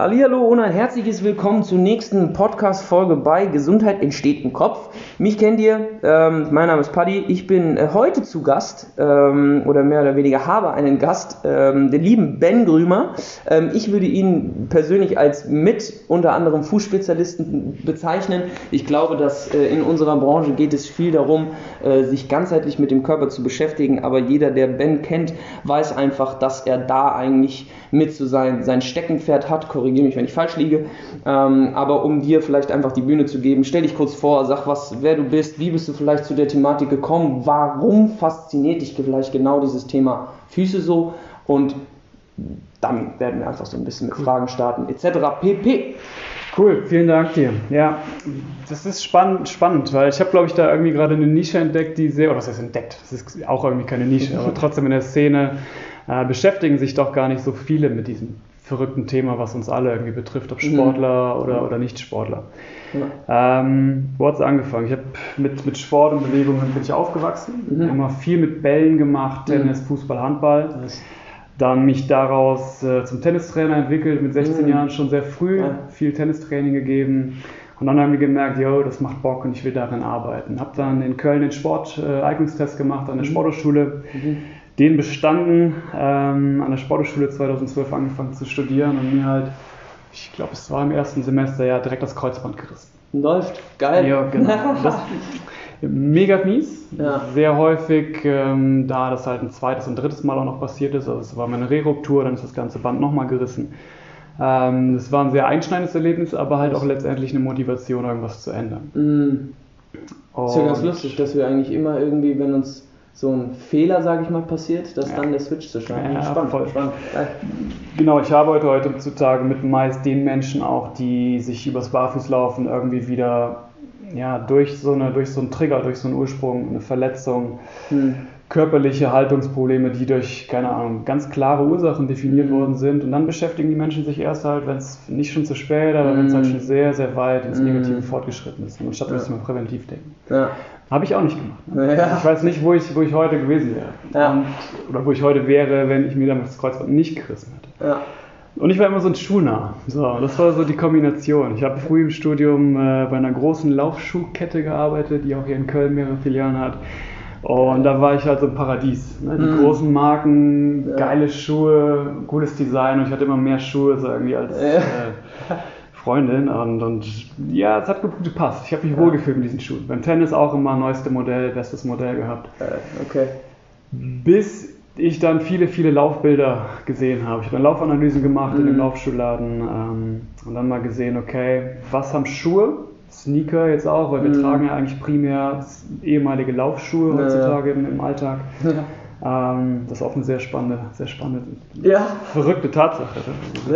Hallihallo und ein herzliches Willkommen zur nächsten Podcast-Folge bei Gesundheit entsteht im Kopf. Mich kennt ihr, ähm, mein Name ist Paddy. Ich bin äh, heute zu Gast ähm, oder mehr oder weniger habe einen Gast, ähm, den lieben Ben Grümer. Ähm, ich würde ihn persönlich als mit unter anderem Fußspezialisten bezeichnen. Ich glaube, dass äh, in unserer Branche geht es viel darum, äh, sich ganzheitlich mit dem Körper zu beschäftigen, aber jeder, der Ben kennt, weiß einfach, dass er da eigentlich mit zu sein, sein Steckenpferd hat. Korrigiere mich, wenn ich falsch liege. Ähm, aber um dir vielleicht einfach die Bühne zu geben, stell dich kurz vor, sag was, wer du bist, wie bist du vielleicht zu der Thematik gekommen, warum fasziniert dich vielleicht genau dieses Thema Füße so und dann werden wir einfach so ein bisschen mit Fragen starten, etc. pp. Cool, vielen Dank dir. Ja, das ist spannend, spannend weil ich habe, glaube ich, da irgendwie gerade eine Nische entdeckt, die sehr, oder was heißt entdeckt, das ist auch irgendwie keine Nische, aber trotzdem in der Szene äh, beschäftigen sich doch gar nicht so viele mit diesem verrückten Thema, was uns alle irgendwie betrifft, ob Sportler mhm. oder, oder Nicht-Sportler. Ja. Ähm, wo hat es angefangen? Ich habe mit, mit Sport und Bewegung bin ich aufgewachsen, mhm. immer viel mit Bällen gemacht, mhm. Tennis, Fußball, Handball. Dann mich daraus äh, zum Tennistrainer entwickelt, mit 16 mhm. Jahren schon sehr früh, ja. viel Tennistraining gegeben. Und dann haben wir gemerkt, yo, das macht Bock und ich will darin arbeiten. Habe dann in Köln den Sporteignungstest gemacht an der mhm. Sporthochschule. Mhm den bestanden, ähm, an der Sportschule 2012 angefangen zu studieren und mir halt, ich glaube, es war im ersten Semester ja direkt das Kreuzband gerissen. Läuft, geil. Ja, genau. Das, mega mies, ja. sehr häufig, ähm, da das halt ein zweites und drittes Mal auch noch passiert ist, also es war meine Reruptur, dann ist das ganze Band nochmal gerissen. Ähm, das war ein sehr einschneidendes Erlebnis, aber halt auch letztendlich eine Motivation, irgendwas zu ändern. Mhm. Ist ja ganz lustig, dass wir eigentlich immer irgendwie, wenn uns so ein Fehler, sage ich mal, passiert, dass ja. dann der Switch zu schlagen. Ja, spannend, voll spannend. Genau, ich arbeite heutzutage mit meist den Menschen auch, die sich übers Barfußlaufen irgendwie wieder ja, durch, so eine, durch so einen Trigger, durch so einen Ursprung, eine Verletzung, hm. körperliche Haltungsprobleme, die durch, keine Ahnung, ganz klare Ursachen definiert hm. worden sind. Und dann beschäftigen die Menschen sich erst halt, wenn es nicht schon zu spät, aber hm. wenn es halt schon sehr, sehr weit ins hm. Negative fortgeschritten ist. Und statt ja. müssen wir präventiv denken. Ja. Habe ich auch nicht gemacht. Ne? Ja. Ich weiß nicht, wo ich, wo ich heute gewesen wäre. Ja. Und, oder wo ich heute wäre, wenn ich mir damals das Kreuzband nicht gerissen hätte. Ja. Und ich war immer so ein Schuhnah. So, das war so die Kombination. Ich habe früh im Studium äh, bei einer großen Laufschuhkette gearbeitet, die auch hier in Köln mehrere Filialen hat. Und da war ich halt so ein Paradies. Ne? Die mhm. großen Marken, geile Schuhe, cooles Design und ich hatte immer mehr Schuhe so irgendwie als. Äh, Freundin und, und ja, es hat gut gepasst. Ich habe mich ja. wohlgefühlt mit diesen Schuhen. Beim Tennis auch immer neueste Modell, bestes Modell gehabt. Äh, okay. Bis ich dann viele, viele Laufbilder gesehen habe. Ich habe dann Laufanalysen gemacht mhm. in dem mhm. Laufschuhladen ähm, und dann mal gesehen, okay, was haben Schuhe? Sneaker jetzt auch, weil wir mhm. tragen ja eigentlich primär ehemalige Laufschuhe heutzutage ja. im, im Alltag. Ja. Ähm, das ist auch eine sehr spannende, sehr spannende, ja. verrückte Tatsache.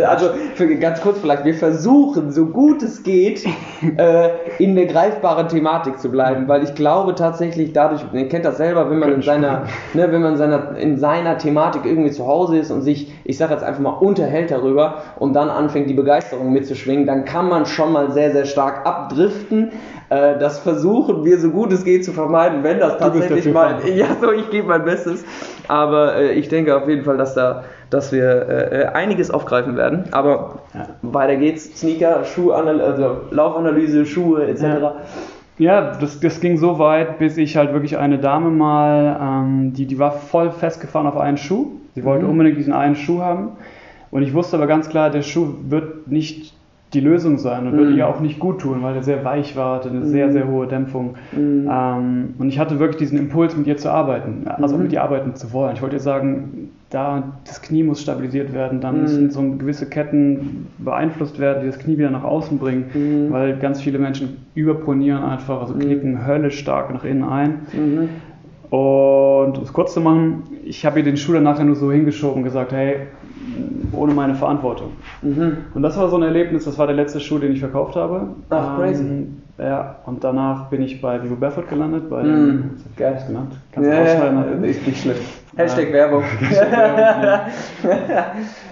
Also für, ganz kurz vielleicht, wir versuchen, so gut es geht, äh, in der greifbaren Thematik zu bleiben, weil ich glaube tatsächlich dadurch, ihr kennt das selber, wenn man in seiner, ne, wenn man seiner, in seiner Thematik irgendwie zu Hause ist und sich, ich sage jetzt einfach mal, unterhält darüber und dann anfängt die Begeisterung mitzuschwingen, dann kann man schon mal sehr, sehr stark abdriften. Äh, das versuchen wir so gut es geht zu vermeiden, wenn das tatsächlich mal. Ja, so, ich gebe mein Bestes. Aber äh, ich denke auf jeden Fall, dass da dass wir äh, äh einiges aufgreifen werden. Aber ja. weiter geht's. Sneaker, Schuhanalyse, also Laufanalyse, Schuhe etc. Ja. Ja, das, das ging so weit, bis ich halt wirklich eine Dame mal, ähm, die, die war voll festgefahren auf einen Schuh. Sie wollte mhm. unbedingt diesen einen Schuh haben. Und ich wusste aber ganz klar, der Schuh wird nicht die Lösung sein und mm. würde ihr auch nicht gut tun, weil er sehr weich war, hatte eine mm. sehr, sehr hohe Dämpfung. Mm. Ähm, und ich hatte wirklich diesen Impuls, mit ihr zu arbeiten, also mit ihr arbeiten zu wollen. Ich wollte ihr sagen, da das Knie muss stabilisiert werden, dann müssen so gewisse Ketten beeinflusst werden, die das Knie wieder nach außen bringen, weil ganz viele Menschen überpronieren einfach, also knicken höllisch stark nach innen ein. Und um es kurz zu machen, ich habe ihr den Schuh dann nachher nur so hingeschoben und gesagt, hey, ohne meine Verantwortung. Mhm. Und das war so ein Erlebnis, das war der letzte Schuh, den ich verkauft habe. Ach, crazy. Ähm, ja, und danach bin ich bei Vivo Barefoot gelandet, bei mm. Geil. genannt. Kannst du ja, ausschneiden. Ja, ist nicht schlimm. Hashtag Werbung.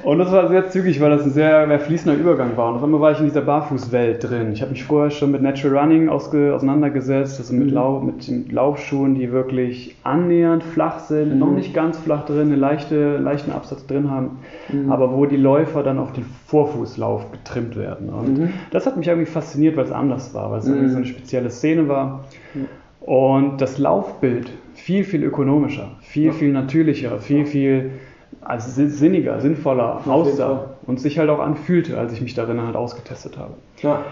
und das war sehr zügig, weil das ein sehr, fließender Übergang war. Und auf einmal war ich in dieser Barfußwelt drin. Ich habe mich vorher schon mit Natural Running auseinandergesetzt, also mit, mhm. Lau mit Laufschuhen, die wirklich annähernd flach sind, mhm. noch nicht ganz flach drin, einen leichte, leichten Absatz drin haben, mhm. aber wo die Läufer dann auf den Vorfußlauf getrimmt werden. Und mhm. das hat mich irgendwie fasziniert, weil es anders war, weil es irgendwie so eine spezielle Szene war. Und das Laufbild viel, viel ökonomischer, viel, viel natürlicher, viel, viel also sinniger, sinnvoller aussah und sich halt auch anfühlte, als ich mich darin halt ausgetestet habe. Ja.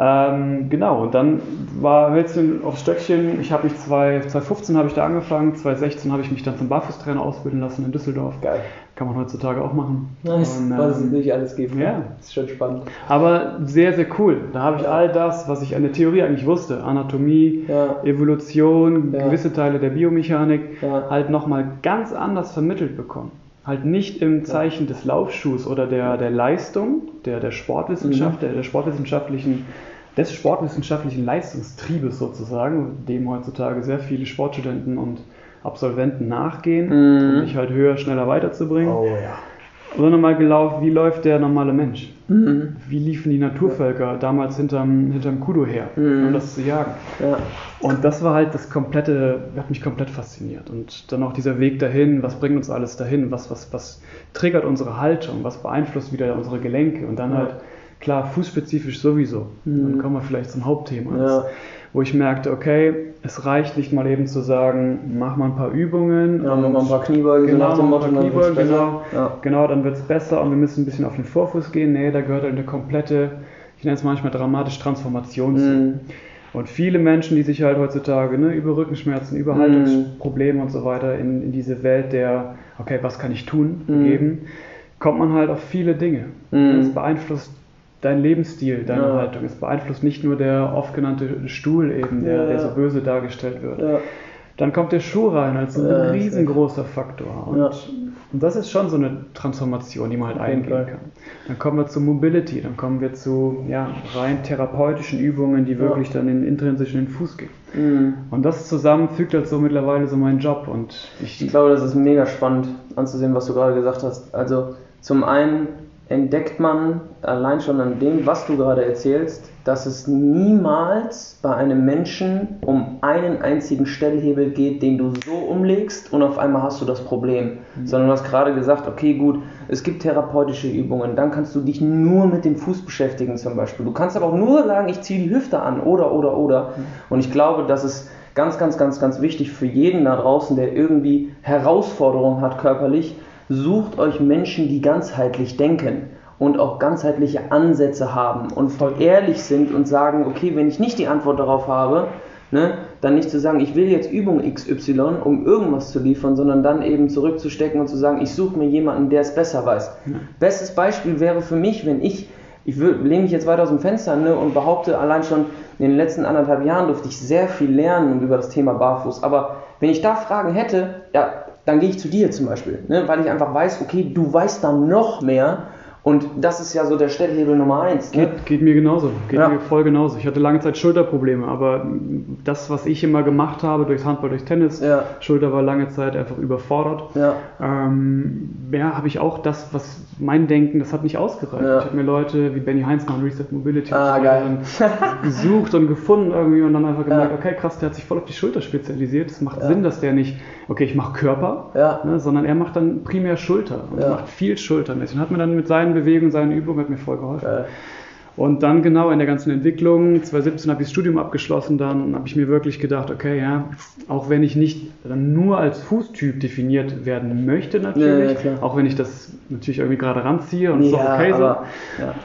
Ähm, genau, und dann war Hölzchen aufs Stöckchen. Ich habe mich 2015 habe ich da angefangen, 2016 habe ich mich dann zum Barfußtrainer ausbilden lassen in Düsseldorf. Geil. Kann man heutzutage auch machen. Nice, und, ähm, was es nicht alles gibt. Ja, ist schon spannend. Aber sehr, sehr cool. Da habe ich ja. all das, was ich an der Theorie eigentlich wusste, Anatomie, ja. Evolution, ja. gewisse Teile der Biomechanik, halt nochmal ganz anders vermittelt bekommen halt nicht im Zeichen des Laufschuhs oder der, der Leistung, der, der Sportwissenschaft, mhm. der, der sportwissenschaftlichen des sportwissenschaftlichen Leistungstriebes sozusagen, dem heutzutage sehr viele Sportstudenten und Absolventen nachgehen, mm. um sich halt höher, schneller weiterzubringen. Oh, ja. Sondern mal gelaufen, wie läuft der normale Mensch? Mm. Wie liefen die Naturvölker damals hinterm, hinterm Kudo her, mm. um das zu jagen? Ja. Und das war halt das komplette, hat mich komplett fasziniert. Und dann auch dieser Weg dahin, was bringt uns alles dahin? Was, was, was triggert unsere Haltung? Was beeinflusst wieder unsere Gelenke? Und dann ja. halt Klar, fußspezifisch sowieso. Mhm. Dann kommen wir vielleicht zum Hauptthema. Ja. Wo ich merkte, okay, es reicht nicht mal eben zu sagen, mach mal ein paar Übungen. Ja, mach mal ein paar Kniebeugen. Genau, so nach dem Motto, Kniebeugen, genau, ja. genau, dann wird es besser und wir müssen ein bisschen auf den Vorfuß gehen. Nee, da gehört halt eine komplette, ich nenne es manchmal dramatisch Transformation zu. Mhm. Und viele Menschen, die sich halt heutzutage ne, über Rückenschmerzen, über mhm. Haltungsprobleme und so weiter in, in diese Welt der, okay, was kann ich tun, mhm. geben, kommt man halt auf viele Dinge. Mhm. Das beeinflusst dein Lebensstil, deine ja. Haltung. Es beeinflusst nicht nur der oft genannte Stuhl eben, der, ja, der so böse dargestellt wird. Ja. Dann kommt der Schuh rein als ein riesengroßer Faktor. Und, und, das ist schon so eine Transformation, die man halt eingehen kann. Dann kommen wir zu Mobility, dann kommen wir zu ja, rein therapeutischen Übungen, die wirklich dann in, intrinsisch in den Fuß gehen. Mhm. Und das zusammen fügt halt so mittlerweile so meinen Job. Und ich, ich glaube, das ist mega spannend anzusehen, was du gerade gesagt hast. Also zum einen entdeckt man allein schon an dem, was du gerade erzählst, dass es niemals bei einem Menschen um einen einzigen Stellhebel geht, den du so umlegst und auf einmal hast du das Problem. Mhm. Sondern du hast gerade gesagt, okay, gut, es gibt therapeutische Übungen, dann kannst du dich nur mit dem Fuß beschäftigen zum Beispiel. Du kannst aber auch nur sagen, ich ziehe die Hüfte an oder, oder, oder. Mhm. Und ich glaube, das ist ganz, ganz, ganz, ganz wichtig für jeden da draußen, der irgendwie Herausforderungen hat körperlich, sucht euch Menschen, die ganzheitlich denken und auch ganzheitliche Ansätze haben und voll ehrlich sind und sagen, okay, wenn ich nicht die Antwort darauf habe, ne, dann nicht zu sagen, ich will jetzt Übung XY, um irgendwas zu liefern, sondern dann eben zurückzustecken und zu sagen, ich suche mir jemanden, der es besser weiß. Bestes Beispiel wäre für mich, wenn ich, ich lehne mich jetzt weiter aus dem Fenster ne, und behaupte, allein schon in den letzten anderthalb Jahren durfte ich sehr viel lernen über das Thema Barfuß. Aber wenn ich da Fragen hätte, ja, dann gehe ich zu dir zum Beispiel, ne, weil ich einfach weiß, okay, du weißt da noch mehr und das ist ja so der Stellhebel Nummer eins. Ne? Geht, geht, mir genauso, geht ja. mir voll genauso. Ich hatte lange Zeit Schulterprobleme, aber das, was ich immer gemacht habe, durchs Handball, durch Tennis, ja. Schulter war lange Zeit einfach überfordert. Ja, ähm, ja habe ich auch das, was mein Denken, das hat nicht ausgereicht. Ja. Ich habe mir Leute wie Benny Heinzmann, Reset Mobility ah, gesucht und gefunden irgendwie und dann einfach gemerkt, okay, krass, der hat sich voll auf die Schulter spezialisiert. Es macht Sinn, dass der nicht, okay, ich mache Körper, ne, sondern er macht dann primär Schulter und macht viel schultermäßig und hat mir dann mit seinen Bewegungen, seinen Übungen hat mir voll geholfen. Geil. Und dann genau in der ganzen Entwicklung, 2017 habe ich das Studium abgeschlossen, dann habe ich mir wirklich gedacht, okay, ja, auch wenn ich nicht nur als Fußtyp definiert werden möchte natürlich, ja, ja, auch wenn ich das natürlich irgendwie gerade ranziehe und es ja, okay so, aber,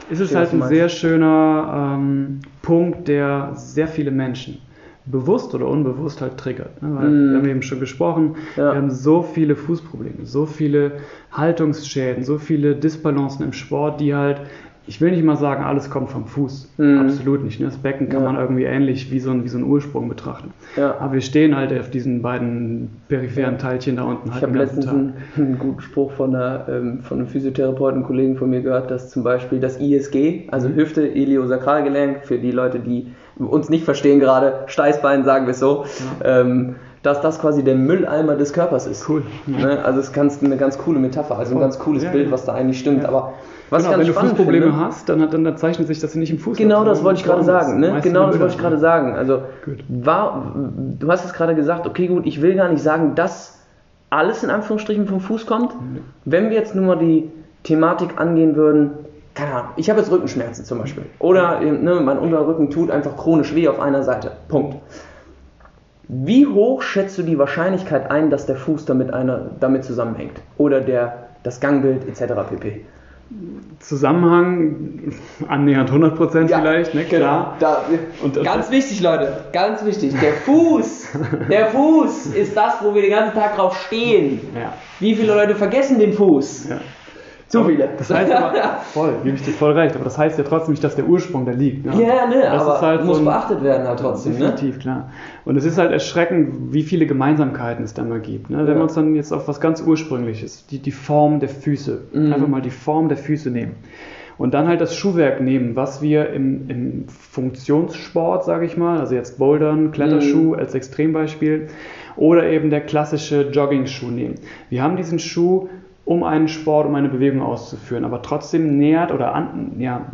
ist es halt ein sehr schöner ähm, Punkt, der sehr viele Menschen bewusst oder unbewusst halt triggert. Ne? Mm. Wir haben eben schon gesprochen, ja. wir haben so viele Fußprobleme, so viele Haltungsschäden, so viele Disbalancen im Sport, die halt ich will nicht mal sagen, alles kommt vom Fuß. Mhm. Absolut nicht. Ne? Das Becken kann ja. man irgendwie ähnlich wie so, ein, wie so ein Ursprung betrachten. Ja. Aber wir stehen halt auf diesen beiden peripheren Teilchen da unten. Halt ich habe letztens einen, einen, guten Spruch von, einer, ähm, von einem Physiotherapeuten, Kollegen von mir gehört, dass zum Beispiel das ISG, also mhm. Hüfte, Iliosakralgelenk, für die Leute, die uns nicht verstehen gerade, Steißbein sagen wir so, ja. ähm, dass das quasi der Mülleimer des Körpers ist. Cool. Ne? Also es ist eine ganz coole Metapher, also ein ganz cooles ja, Bild, was da eigentlich stimmt. Aber was genau, wenn du Fußprobleme finde, hast, dann, dann, zeichnet sich das nicht im Fuß. Genau, das wollte ich gerade sagen. Ne? Genau, das wollte ich gerade sagen. Also war, du hast es gerade gesagt, okay, gut, ich will gar nicht sagen, dass alles in Anführungsstrichen vom Fuß kommt. Mhm. Wenn wir jetzt nur mal die Thematik angehen würden, keine Ahnung, ich habe jetzt Rückenschmerzen zum Beispiel. Oder ne, mein Unterrücken tut einfach chronisch weh auf einer Seite. Punkt. Wie hoch schätzt du die Wahrscheinlichkeit ein, dass der Fuß damit, eine, damit zusammenhängt? Oder der, das Gangbild etc. pp. Zusammenhang annähernd 100% ja, vielleicht, ne? Klar. Genau. Da, und, ganz wichtig, Leute, ganz wichtig. Der Fuß, der Fuß ist das, wo wir den ganzen Tag drauf stehen. Ja. Wie viele Leute vergessen den Fuß? Ja. Zu viele. Das heißt aber, voll, gebe ich dir voll recht, aber das heißt ja trotzdem nicht, dass der Ursprung da liegt. Ne? Ja, ne, das aber halt muss so ein, beachtet werden halt trotzdem. Ne? Definitiv, ne? klar. Und es ist halt erschreckend, wie viele Gemeinsamkeiten es da mal gibt. Ne? Wenn ja. wir uns dann jetzt auf was ganz Ursprüngliches, die, die Form der Füße, mhm. einfach mal die Form der Füße nehmen. Und dann halt das Schuhwerk nehmen, was wir im, im Funktionssport, sage ich mal, also jetzt Bouldern, Kletterschuh mhm. als Extrembeispiel, oder eben der klassische Jogging-Schuh nehmen. Wir haben diesen Schuh um einen Sport, um eine Bewegung auszuführen. Aber trotzdem nähert oder an, ja,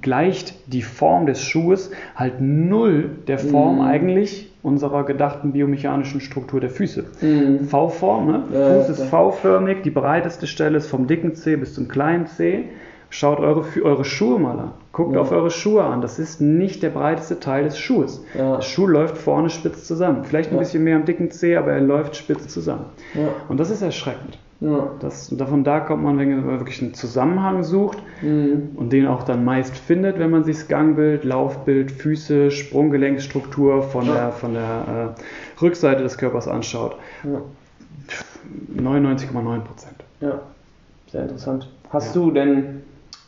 gleicht die Form des Schuhes halt null der Form mhm. eigentlich unserer gedachten biomechanischen Struktur der Füße. Mhm. V-Form, ne? Ja, Fuß ist V-förmig, die breiteste Stelle ist vom dicken C bis zum kleinen C. Schaut eure, eure Schuhe mal an. Guckt ja. auf eure Schuhe an. Das ist nicht der breiteste Teil des Schuhes. Ja. Der Schuh läuft vorne spitz zusammen. Vielleicht ein bisschen mehr am dicken C, aber er läuft spitz zusammen. Und das ist erschreckend. Ja. Das, davon da kommt man, wenn man wirklich einen Zusammenhang sucht mhm. und den auch dann meist findet, wenn man sich das Gangbild, Laufbild, Füße, Sprunggelenksstruktur von ja. der, von der äh, Rückseite des Körpers anschaut. Ja. 99,9 Prozent. Ja, sehr interessant. Hast du denn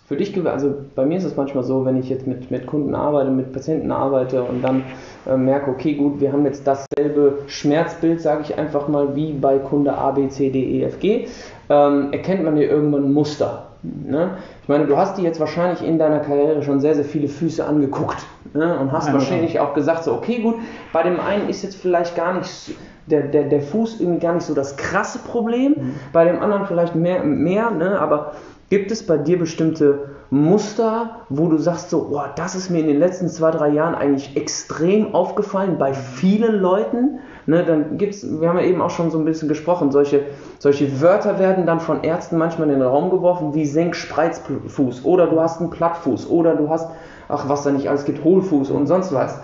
für dich, also bei mir ist es manchmal so, wenn ich jetzt mit, mit Kunden arbeite, mit Patienten arbeite und dann äh, merke, okay, gut, wir haben jetzt dasselbe Schmerzbild, sage ich einfach mal, wie bei Kunde A, B, C, D, E, F, G, ähm, erkennt man hier irgendwann ein Muster. Ne? Ich meine, du hast dir jetzt wahrscheinlich in deiner Karriere schon sehr, sehr viele Füße angeguckt ne? und hast wahrscheinlich auch gesagt, so, okay, gut, bei dem einen ist jetzt vielleicht gar nicht der, der, der Fuß irgendwie gar nicht so das krasse Problem, mhm. bei dem anderen vielleicht mehr, mehr ne? aber Gibt es bei dir bestimmte Muster, wo du sagst so, oh, das ist mir in den letzten zwei, drei Jahren eigentlich extrem aufgefallen bei vielen Leuten? Ne, dann gibt's, wir haben ja eben auch schon so ein bisschen gesprochen, solche, solche Wörter werden dann von Ärzten manchmal in den Raum geworfen, wie Senk-Spreizfuß oder du hast einen Plattfuß oder du hast, ach was da nicht alles gibt, Hohlfuß und sonst was.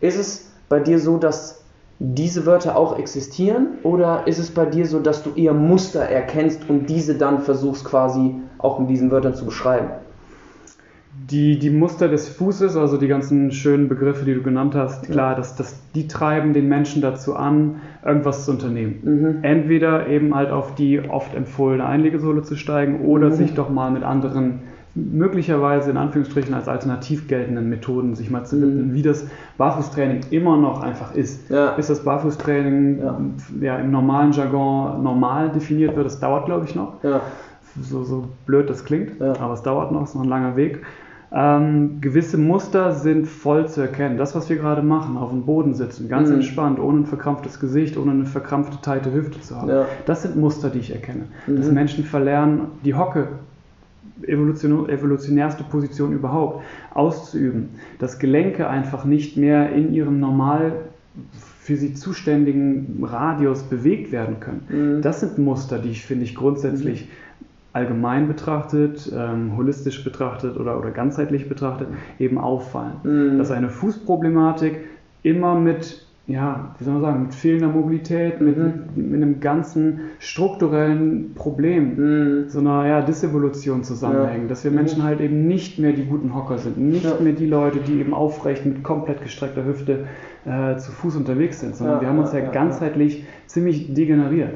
Ist es bei dir so, dass diese Wörter auch existieren oder ist es bei dir so, dass du eher Muster erkennst und diese dann versuchst quasi auch mit diesen Wörtern zu beschreiben? Die, die Muster des Fußes, also die ganzen schönen Begriffe, die du genannt hast, klar, das, das, die treiben den Menschen dazu an, irgendwas zu unternehmen. Mhm. Entweder eben halt auf die oft empfohlene Einlegesohle zu steigen oder mhm. sich doch mal mit anderen möglicherweise in Anführungsstrichen als alternativ geltenden Methoden sich mal zu widmen, mhm. wie das Barfußtraining immer noch einfach ist. Ja. Bis das Barfußtraining ja. ja. im normalen Jargon normal definiert wird, das dauert glaube ich noch. Ja. So, so blöd das klingt, aber es dauert noch, es ist noch ein langer Weg. Ähm, gewisse Muster sind voll zu erkennen. Das, was wir gerade machen, auf dem Boden sitzen, ganz mhm. entspannt, ohne ein verkrampftes Gesicht, ohne eine verkrampfte, teite Hüfte zu haben. Das sind Muster, die ich erkenne. Mhm. Dass Menschen verlernen, die Hocke evolutionärste Position überhaupt auszuüben, dass Gelenke einfach nicht mehr in ihrem normal für sie zuständigen Radius bewegt werden können. Mhm. Das sind Muster, die ich finde ich grundsätzlich mhm. allgemein betrachtet, ähm, holistisch betrachtet oder, oder ganzheitlich betrachtet eben auffallen. Mhm. Dass eine Fußproblematik immer mit ja, wie soll man sagen, mit fehlender Mobilität, mit, mhm. mit einem ganzen strukturellen Problem, mhm. so einer ja, Disevolution zusammenhängen, ja. dass wir Menschen mhm. halt eben nicht mehr die guten Hocker sind, nicht ja. mehr die Leute, die eben aufrecht mit komplett gestreckter Hüfte äh, zu Fuß unterwegs sind, sondern wir haben uns ja, ganzheitlich ziemlich degeneriert.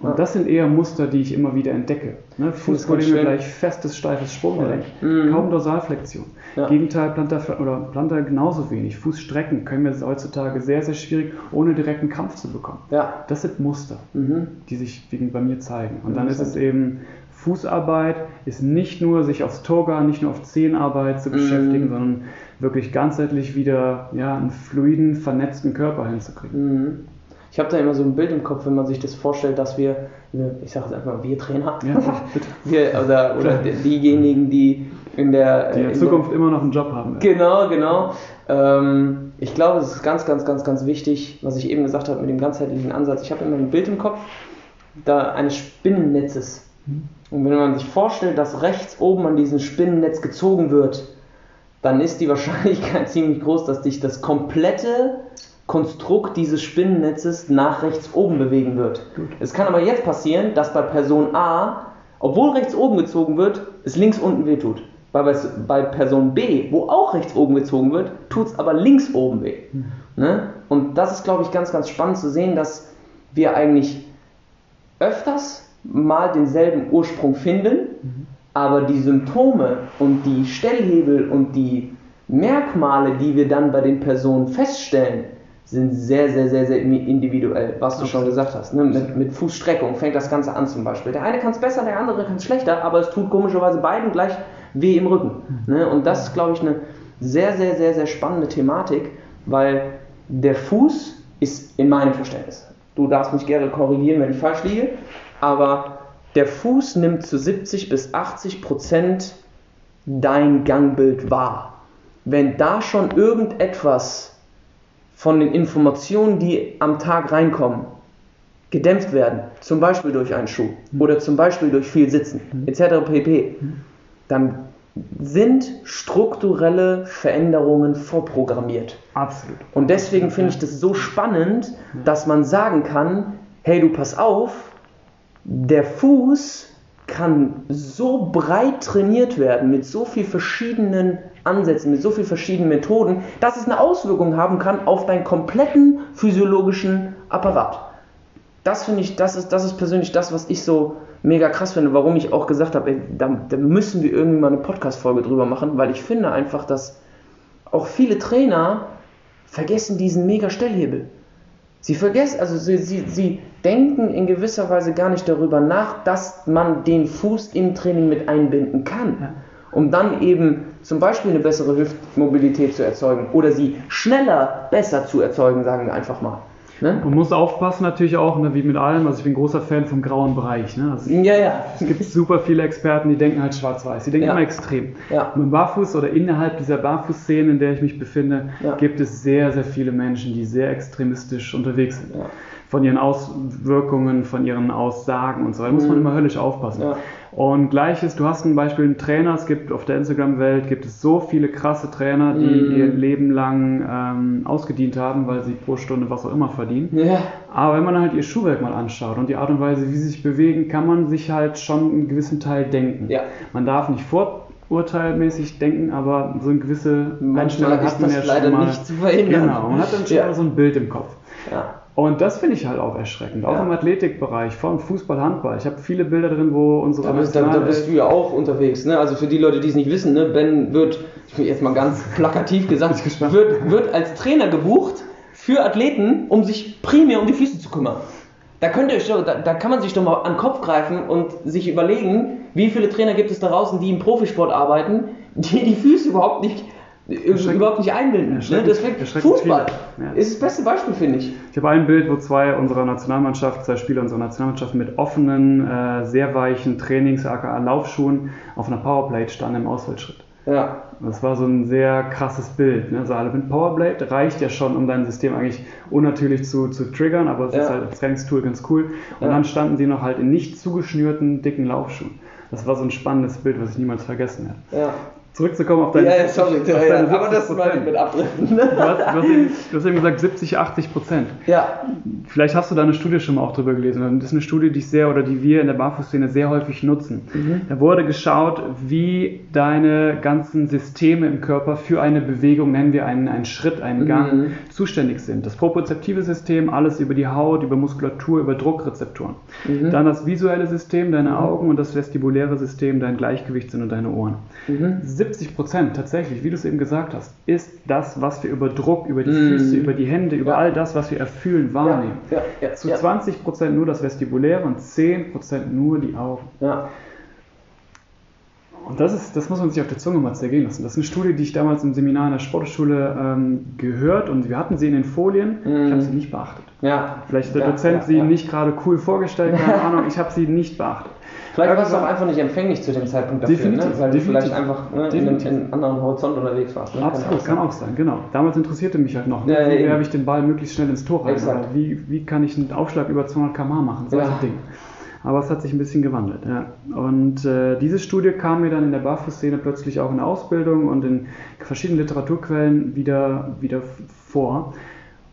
Und ja. das sind eher Muster, die ich immer wieder entdecke. Ne? Fußprobleme gleich festes, steifes Sprunggelenk, mhm. kaum Dorsalflexion. Ja. Gegenteil, Plantar, oder Plantar genauso wenig. Fußstrecken können wir heutzutage sehr, sehr schwierig, ohne direkten Kampf zu bekommen. Ja. Das sind Muster, mhm. die sich bei mir zeigen. Und dann ist es eben Fußarbeit, ist nicht nur sich aufs Toga, nicht nur auf Zehenarbeit zu beschäftigen, mhm. sondern wirklich ganzheitlich wieder ja, einen fluiden, vernetzten Körper hinzukriegen. Mhm. Ich habe da immer so ein Bild im Kopf, wenn man sich das vorstellt, dass wir, ich sage jetzt einfach mal, wir Trainer, Ja, wir, oder, oder diejenigen, die in der, Die in in Zukunft immer noch einen Job haben. Der, genau, genau. Ähm, ich glaube, es ist ganz, ganz, ganz, ganz wichtig, was ich eben gesagt habe mit dem ganzheitlichen Ansatz. Ich habe immer ein Bild im Kopf, da eines Spinnennetzes. Und wenn man sich vorstellt, dass rechts oben an diesem Spinnennetz gezogen wird, dann ist die Wahrscheinlichkeit ziemlich groß, dass dich das komplette Konstrukt dieses Spinnennetzes nach rechts oben bewegen wird. Gut. Es kann aber jetzt passieren, dass bei Person A, obwohl rechts oben gezogen wird, es links unten wehtut. Bei, bei Person B, wo auch rechts oben gezogen wird, tut es aber links oben weh. Ne? Und das ist, glaube ich, ganz, ganz spannend zu sehen, dass wir eigentlich öfters mal denselben Ursprung finden, aber die Symptome und die Stellhebel und die Merkmale, die wir dann bei den Personen feststellen, sind sehr, sehr, sehr, sehr individuell, was du schon gesagt hast. Ne? Mit, mit Fußstreckung fängt das Ganze an zum Beispiel. Der eine kann es besser, der andere kann es schlechter, aber es tut komischerweise beiden gleich weh im Rücken. Ne? Und das ist, glaube ich, eine sehr, sehr, sehr, sehr spannende Thematik, weil der Fuß ist in meinem Verständnis. Du darfst mich gerne korrigieren, wenn ich falsch liege, aber der Fuß nimmt zu 70 bis 80 Prozent dein Gangbild wahr. Wenn da schon irgendetwas von den Informationen, die am Tag reinkommen, gedämpft werden, zum Beispiel durch einen Schuh oder zum Beispiel durch viel Sitzen etc. pp., dann sind strukturelle Veränderungen vorprogrammiert. Absolut. Und deswegen finde ich das so spannend, dass man sagen kann, hey du pass auf, der Fuß kann so breit trainiert werden mit so vielen verschiedenen Ansätzen, mit so vielen verschiedenen Methoden, dass es eine Auswirkung haben kann auf deinen kompletten physiologischen Apparat. Das finde ich, das ist, das ist persönlich das, was ich so mega krass finde, warum ich auch gesagt habe, da, da müssen wir irgendwie mal eine Podcast-Folge drüber machen, weil ich finde einfach, dass auch viele Trainer vergessen diesen mega Stellhebel. Sie vergessen, also sie, sie, sie denken in gewisser Weise gar nicht darüber nach, dass man den Fuß im Training mit einbinden kann. Um dann eben zum Beispiel eine bessere Hüftmobilität zu erzeugen oder sie schneller besser zu erzeugen, sagen wir einfach mal. Ne? Man muss aufpassen natürlich auch, ne, wie mit allem, also ich bin großer Fan vom grauen Bereich. Ne? Also Ja, ja. es gibt super viele Experten, die denken halt schwarz-weiß, die denken Ja. immer extrem. Ja. Und im Barfuß oder innerhalb dieser Barfußszene, in der ich mich befinde, Ja. gibt es sehr, sehr viele Menschen, die sehr extremistisch unterwegs sind. Von ihren Auswirkungen, von ihren Aussagen und so weiter. Da muss man Mhm. immer höllisch aufpassen. Ja. Und gleiches, du hast ein Beispiel einen Trainer, es gibt auf der Instagram-Welt gibt es so viele krasse Trainer, die Mhm. ihr Leben lang ähm, ausgedient haben, weil sie pro Stunde was auch immer verdienen. Ja. Aber wenn man halt ihr Schuhwerk mal anschaut und die Art und Weise, wie sie sich bewegen, kann man sich halt schon einen gewissen Teil denken. Ja. Man darf nicht vorurteilmäßig denken, aber so eine gewisse Manchmal Einstellung hat man ja schon mal. nicht zu verhindern. Genau, man hat dann schon Ja. mal so ein Bild im Kopf. Ja. Und das finde ich halt auch erschreckend, auch Ja. im Athletikbereich, von Fußball, Handball. Ich habe viele Bilder drin, wo unsere Da bist, da, da bist du ja auch unterwegs. Ne? Also für die Leute, die es nicht wissen, ne? Ben wird, ich will jetzt mal ganz plakativ gesagt, wird, wird als Trainer gebucht für Athleten, um sich primär um die Füße zu kümmern. Da, könnt ihr euch, doch- da, da kann man sich doch mal an den Kopf greifen und sich überlegen, wie viele Trainer gibt es da draußen, die im Profisport arbeiten, die die Füße überhaupt nicht. Überhaupt nicht einbinden. Ne? Deswegen, Fußball. Ja. ist das beste Beispiel, finde ich. Ich habe ein Bild, wo zwei unserer Nationalmannschaft, zwei Spieler unserer Nationalmannschaft mit offenen, äh, sehr weichen Trainings, aka Laufschuhen auf einer Powerplate standen im Ausfallschritt. Ja, Das war so ein sehr krasses Bild. Ne? Also alle mit Powerblade reicht ja schon, um dein System eigentlich unnatürlich zu, zu triggern, aber es Ja. ist halt als Trainingstool ganz cool. Und Ja. dann standen sie noch halt in nicht zugeschnürten, dicken Laufschuhen. Das war so ein spannendes Bild, was ich niemals vergessen werde. ja. Zurückzukommen auf deine Ja, ja, sorry, auf ja, deine aber das 70%. meine ich mit Abdriften. Du hast, du, hast eben, du hast eben gesagt 70, 80 Prozent. Ja, Vielleicht hast du da eine Studie schon mal auch drüber gelesen. Das ist eine Studie, die ich sehr oder die wir in der Barfußszene sehr häufig nutzen. Mhm. Da wurde geschaut, wie deine ganzen Systeme im Körper für eine Bewegung, nennen wir einen, einen Schritt, einen Gang, Mhm. zuständig sind. Das propriozeptive System, alles über die Haut, über Muskulatur, über Druckrezeptoren. Mhm. Dann das visuelle System, deine Augen und das vestibuläre System, dein Gleichgewichtssinn und deine Ohren. Mhm. 70 Prozent tatsächlich, wie du es eben gesagt hast, ist das, was wir über Druck, über die Mhm. Füße, über die Hände, über Ja. all das, was wir erfühlen, wahrnehmen. Ja, ja, Zu ja. 20 Prozent nur das Vestibuläre und 10 Prozent nur die Augen. Und das, ist, das muss man sich auf der Zunge mal zergehen lassen. Das ist eine Studie, die ich damals im Seminar in der Sportschule ähm, gehört und wir hatten sie in den Folien. Ich habe sie nicht beachtet. Vielleicht hat der Dozent sie nicht gerade cool vorgestellt, keine Ahnung. Ich habe sie nicht beachtet. Vielleicht warst du auch einfach nicht empfänglich zu dem Zeitpunkt dafür, Definitiv, ne? weil du vielleicht einfach ne, in, einem, Definitiv. in einem anderen Horizont unterwegs warst. Ne? Absolut, kann auch sein, genau. Damals interessierte mich halt noch, ne? Ja, wie werfe ich den Ball möglichst schnell ins Tor rein? Oder wie, wie kann ich einen Aufschlag über 200 km/h machen? Solche Ja. Dinge. Aber es hat sich ein bisschen gewandelt. Ja. Und äh, diese Studie kam mir dann in der Barfußszene plötzlich auch in der Ausbildung und in verschiedenen Literaturquellen wieder, wieder vor.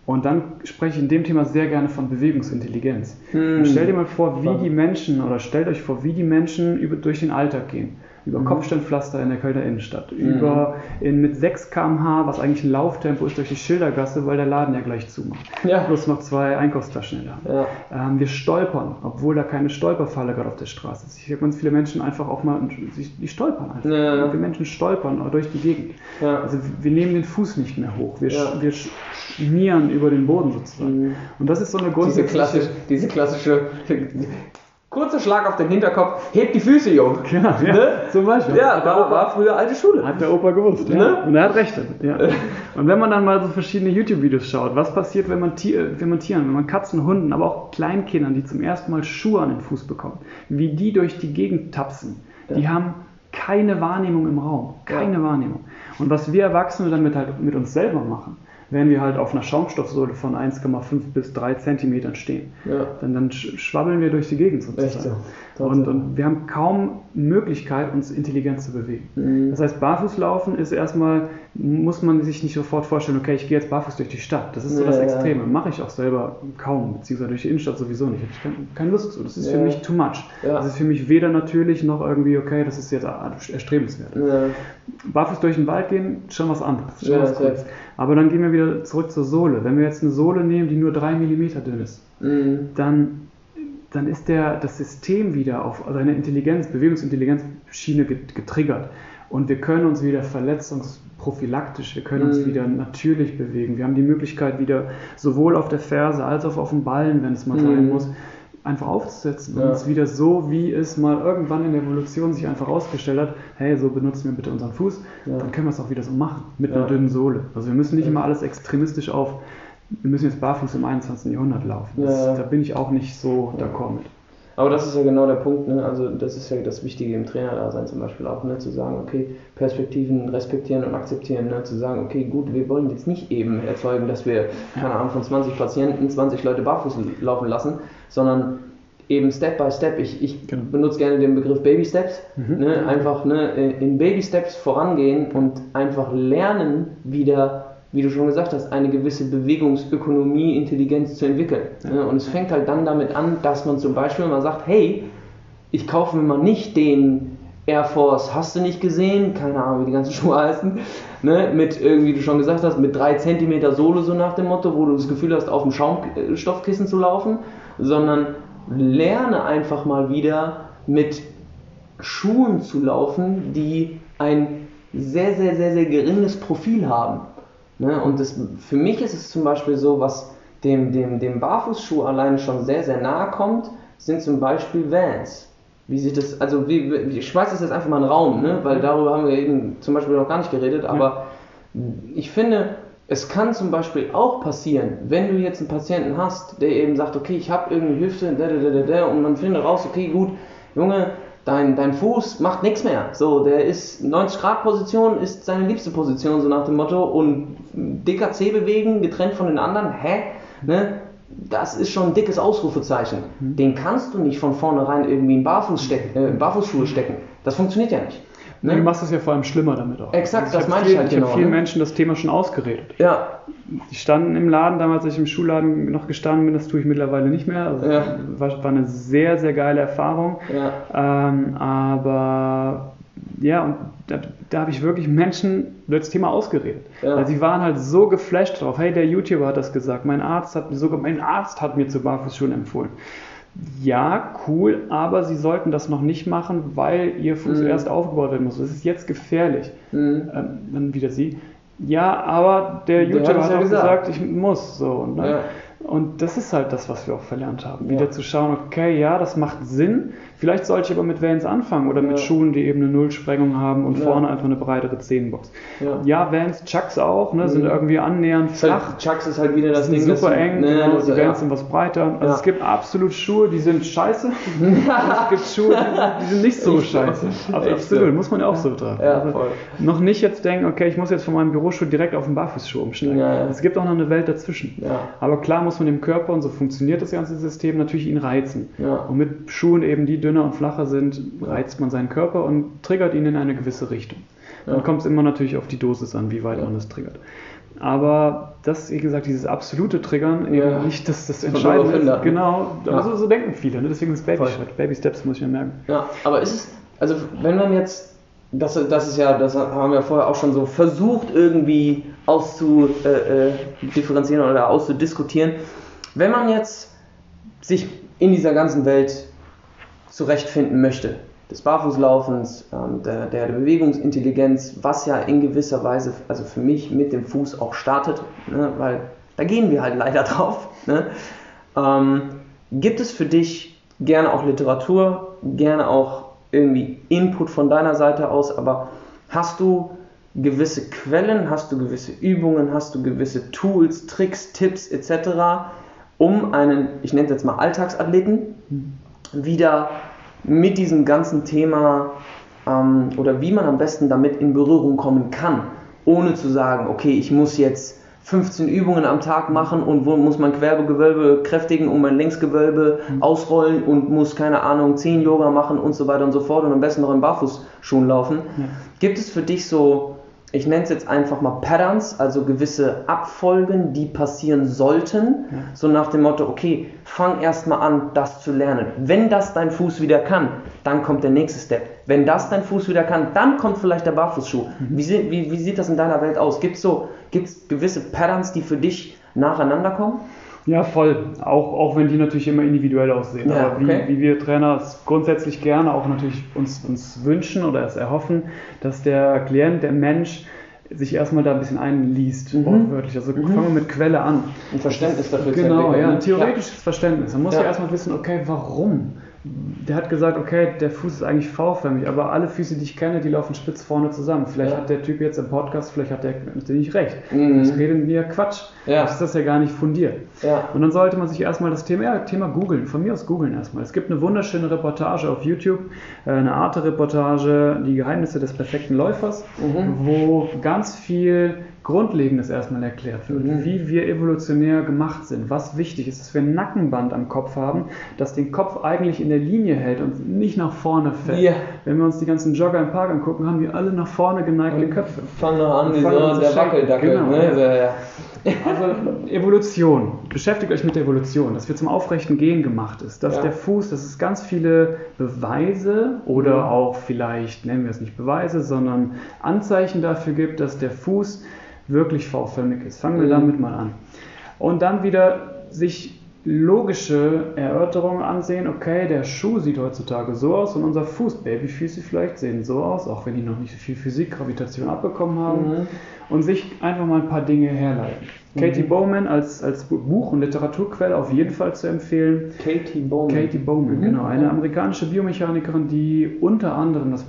Und dann spreche ich in dem Thema sehr gerne von Bewegungsintelligenz. Hm. Stell dir mal vor, wie die Menschen, oder stellt euch vor, wie die Menschen über, durch den Alltag gehen. Über Mhm. Kopfsteinpflaster in der Kölner Innenstadt, Mhm. über in, mit 6 km/h, was eigentlich ein Lauftempo ist, durch die Schildergasse, weil der Laden ja gleich zumacht. Ja. Plus noch zwei Einkaufstaschen in der Hand. Ja. Ähm, wir stolpern, obwohl da keine Stolperfalle gerade auf der Straße ist. Ich habe ganz viele Menschen einfach auch mal, die stolpern einfach. Ja. Wir Menschen stolpern durch die Gegend. Ja. Also wir nehmen den Fuß nicht mehr hoch. Wir, Ja. wir schmieren über den Boden sozusagen. Mhm. Und das ist so eine Diese, grundsätzliche... klassisch, diese klassische kurzer Schlag auf den Hinterkopf, hebt die Füße, Jung. Genau, ja, Ne? zum Beispiel. Ja, der war, war früher alte Schule. Hat der Opa gewusst, ja. Ne? Und er hat recht damit, ja. Und wenn man dann mal so verschiedene YouTube-Videos schaut, was passiert, wenn man, Tier, wenn man Tieren, wenn man Katzen, Hunden, aber auch Kleinkindern, die zum ersten Mal Schuhe an den Fuß bekommen, wie die durch die Gegend tapsen, die haben keine Wahrnehmung im Raum, keine Wahrnehmung. Und was wir Erwachsene damit halt mit uns selber machen, wenn wir halt auf einer Schaumstoffsohle von 1,5 bis 3 Zentimetern stehen, Ja. dann, dann sch- schwabbeln wir durch die Gegend sozusagen. So. Und, und wir haben kaum Möglichkeit, uns intelligent zu bewegen. Mhm. Das heißt, Barfußlaufen ist erstmal, muss man sich nicht sofort vorstellen, okay, ich gehe jetzt barfuß durch die Stadt. Das ist so das. Extreme. Mache ich auch selber kaum, beziehungsweise durch die Innenstadt sowieso nicht. Habe ich kein, keine Lust zu. Das ist für mich too much. Das ist für mich weder natürlich noch irgendwie, okay, das ist jetzt erstrebenswert. Barfuß durch den Wald gehen, schon was anderes. Schon was. Cooles. Aber dann gehen wir wieder zurück zur Sohle. Wenn wir jetzt eine Sohle nehmen, die nur 3 mm dünn ist, Mhm. dann, dann ist der, das System wieder auf seine Intelligenz, Bewegungsintelligenzschiene get- getriggert. Und wir können uns wieder verletzungsprophylaktisch, wir können uns Mhm. wieder natürlich bewegen. Wir haben die Möglichkeit wieder sowohl auf der Ferse als auch auf dem Ballen, wenn es mal Mhm. sein muss, einfach aufzusetzen und Ja. uns wieder so, wie es mal irgendwann in der Evolution sich einfach ausgestellt hat, hey, so benutzen wir bitte unseren Fuß, Ja. dann können wir es auch wieder so machen, mit Ja. einer dünnen Sohle. Also wir müssen nicht immer alles extremistisch auf, wir müssen jetzt barfuß im 21. Jahrhundert laufen. Das. Da bin ich auch nicht so d'accord mit. Aber das ist ja genau der Punkt, ne? Also das ist ja das Wichtige im Trainerdasein zum Beispiel auch, ne? Zu sagen, okay, Perspektiven respektieren und akzeptieren, ne? Zu sagen, okay, gut, wir wollen jetzt nicht eben erzeugen, dass wir, keine Ahnung, von 20 Patienten 20 Leute barfuß laufen lassen, sondern eben Step by Step. Ich, ich Genau. benutze gerne den Begriff Baby Steps. Mhm. Ne? Einfach ne, in Baby Steps vorangehen und einfach lernen, wieder, wie du schon gesagt hast, eine gewisse Bewegungsökonomie, Intelligenz zu entwickeln. Ne? Und es fängt halt dann damit an, dass man zum Beispiel mal sagt, hey, ich kaufe mir mal nicht den Air Force, hast du nicht gesehen, keine Ahnung, wie die ganzen Schuhe heißen, ne? mit irgendwie, wie du schon gesagt hast, mit 3 cm Sohle so nach dem Motto, wo du das Gefühl hast, auf dem Schaumstoffkissen zu laufen, sondern lerne einfach mal wieder mit Schuhen zu laufen, die ein sehr, sehr, sehr, sehr geringes Profil haben. Ne? Und das, für mich ist es zum Beispiel so, was dem, dem, dem Barfußschuh alleine schon sehr, sehr nahe kommt, sind zum Beispiel Vans. Wie sieht das, also wie, ich schmeiß das jetzt einfach mal in den Raum, ne? weil darüber haben wir eben zum Beispiel noch gar nicht geredet, aber ich finde, es kann zum Beispiel auch passieren, wenn du jetzt einen Patienten hast, der eben sagt, okay, ich habe irgendwie Hüfte, da, da, da, da, und man findet raus, okay, gut, Junge, dein, dein Fuß macht nichts mehr. So, der ist 90 Grad Position, ist seine liebste Position, so nach dem Motto, und dicker C bewegen, getrennt von den anderen, hä? Ne? Das ist schon ein dickes Ausrufezeichen. Den kannst du nicht von vornherein irgendwie in, Barfuß stecken, äh, in Barfußschuhe stecken. Das funktioniert ja nicht. Nee, du machst es ja vor allem schlimmer damit auch. Exakt, das hab meine ich halt Ich habe genau, vielen ne? Menschen das Thema schon ausgeredet. Ja, Die standen im Laden, damals als ich im Schulladen noch gestanden bin, das tue ich mittlerweile nicht mehr. Also Ja. war, war eine sehr, sehr geile Erfahrung. ja, Ähm, aber ja, und da, da habe ich wirklich Menschen über das Thema ausgeredet. Ja. Weil sie waren halt so geflasht drauf. Hey, der YouTuber hat das gesagt. Mein Arzt hat sogar mein Arzt hat mir zu Barfußschuhen empfohlen. Ja, cool, aber sie sollten das noch nicht machen, weil ihr Fuß Mhm. erst aufgebaut werden muss. Das ist jetzt gefährlich. mhm. Ähm, dann wieder sie. Ja, aber der YouTuber hat auch gesagt. gesagt, ich muss so. Ne? Ja. Und das ist halt das, was wir auch verlernt haben. Ja. Wieder zu schauen, okay, ja, das macht Sinn. Vielleicht sollte ich aber mit Vans anfangen oder mit Ja. Schuhen, die eben eine Nullsprengung haben und Ja. vorne einfach eine breitere Zehenbox. Ja. Ja, Vans, Chucks auch, ne, sind Mhm. irgendwie annähernd halt- flach. Chucks ist halt wieder das sind Ding. super eng, Ne, genau, die. Vans sind was breiter. Also es gibt absolut Schuhe, die sind scheiße. es gibt Schuhe, die sind, die sind nicht so Echt scheiße. Also absolut, so. muss man ja auch so betrachten. Ja, also noch nicht jetzt denken, okay, ich muss jetzt von meinem Büroschuh direkt auf den Barfußschuh umsteigen. Es gibt auch noch eine Welt dazwischen. Aber klar muss man dem Körper, und so funktioniert das ganze System, natürlich ihn reizen. Und mit Schuhen eben, die dünner und flacher sind, reizt man seinen Körper und triggert ihn in eine gewisse Richtung. Ja. Dann kommt es immer natürlich auf die Dosis an, wie weit Ja. man das triggert. Aber das, wie gesagt, dieses absolute Triggern, Ja. eben nicht das, das Entscheidende ist. Genau, Ja. so, so denken viele. Ne? Deswegen ist Baby. Baby Steps muss ich mir merken. Ja, aber ist es, also wenn man jetzt, das, das ist ja, das haben wir vorher auch schon so versucht irgendwie auszudifferenzieren äh, differenzieren oder auszudiskutieren, wenn man jetzt sich in dieser ganzen Welt zurechtfinden möchte, des Barfußlaufens, ähm, der, der Bewegungsintelligenz, was ja in gewisser Weise, also für mich mit dem Fuß auch startet, ne, weil da gehen wir halt leider drauf. Ne? Ähm, gibt es für dich gerne auch Literatur, gerne auch irgendwie Input von deiner Seite aus, aber hast du gewisse Quellen, hast du gewisse Übungen, hast du gewisse Tools, Tricks, Tipps etc., um einen, ich nenne es jetzt mal Alltagsathleten, wieder mit diesem ganzen Thema ähm, oder wie man am besten damit in Berührung kommen kann, ohne zu sagen, okay, ich muss jetzt 15 Übungen am Tag machen und wo muss mein Querbegewölbe kräftigen und mein Längsgewölbe ausrollen und muss, keine Ahnung, 10 Yoga machen und so weiter und so fort und am besten noch in Barfußschuhen laufen. Ja. Gibt es für dich so, ich nenne es jetzt einfach mal Patterns, also gewisse Abfolgen, die passieren sollten, Ja. so nach dem Motto, okay, fang erstmal an, das zu lernen. Wenn das dein Fuß wieder kann, dann kommt der nächste Step. Wenn das dein Fuß wieder kann, dann kommt vielleicht der Barfußschuh. Wie, sie- wie, wie sieht das in deiner Welt aus? Gibt es so, gibt's gewisse Patterns, die für dich nacheinander kommen? Ja, voll. Auch, auch wenn die natürlich immer individuell aussehen. Ja, Aber wie, okay. wie wir Trainer es grundsätzlich gerne auch natürlich uns, uns wünschen oder es erhoffen, dass der Klient, der Mensch, sich erstmal da ein bisschen einliest, Mhm. wortwörtlich. Also Mhm. fangen wir mit Quelle an. Ein Verständnis dafür zu Genau, ja, ne? ein theoretisches Verständnis. Man muss ja, Ja. erstmal wissen, okay, warum? Der hat gesagt, okay, der Fuß ist eigentlich V-förmig, aber alle Füße, die ich kenne, die laufen spitz vorne zusammen. Vielleicht Ja. hat der Typ jetzt im Podcast, vielleicht hat der nicht recht. Mhm. Ich rede mir Quatsch. Ja. Das ist das ja gar nicht fundiert. Ja. Und dann sollte man sich erstmal das Thema, Thema googeln, von mir aus googeln erstmal. Es gibt eine wunderschöne Reportage auf YouTube, äh, eine Arte-Reportage, die Geheimnisse des perfekten Läufers, Mhm. wo ganz viel Grundlegendes erstmal erklärt wird, Mhm. wie wir evolutionär gemacht sind, was wichtig ist, dass wir ein Nackenband am Kopf haben, das den Kopf eigentlich in der Linie hält und nicht nach vorne fällt. Ja. Wenn wir uns die ganzen Jogger im Park angucken, haben die alle nach vorne geneigte Köpfe. Fang noch an, wie so der. Wackeldackel. Genau, ne? ja. So, ja. Also Evolution. Beschäftigt euch mit der Evolution, dass wir zum aufrechten Gehen gemacht ist. Dass Ja. der Fuß, dass es ganz viele Beweise oder Mhm. auch vielleicht, nennen wir es nicht Beweise, sondern Anzeichen dafür gibt, dass der Fuß wirklich V-förmig ist. Fangen wir Mhm. damit mal an. Und dann wieder sich logische Erörterungen ansehen, okay, der Schuh sieht heutzutage so aus und unser Fuß, Babyfüße vielleicht, sehen so aus, auch wenn die noch nicht so viel Physik, Gravitation abbekommen haben Mhm. und sich einfach mal ein paar Dinge herleiten. Katie Bowman als, als Buch- und Literaturquelle auf jeden Fall zu empfehlen. Katie Bowman. Katie Bowman, Mhm. genau, eine amerikanische Biomechanikerin, die unter anderem das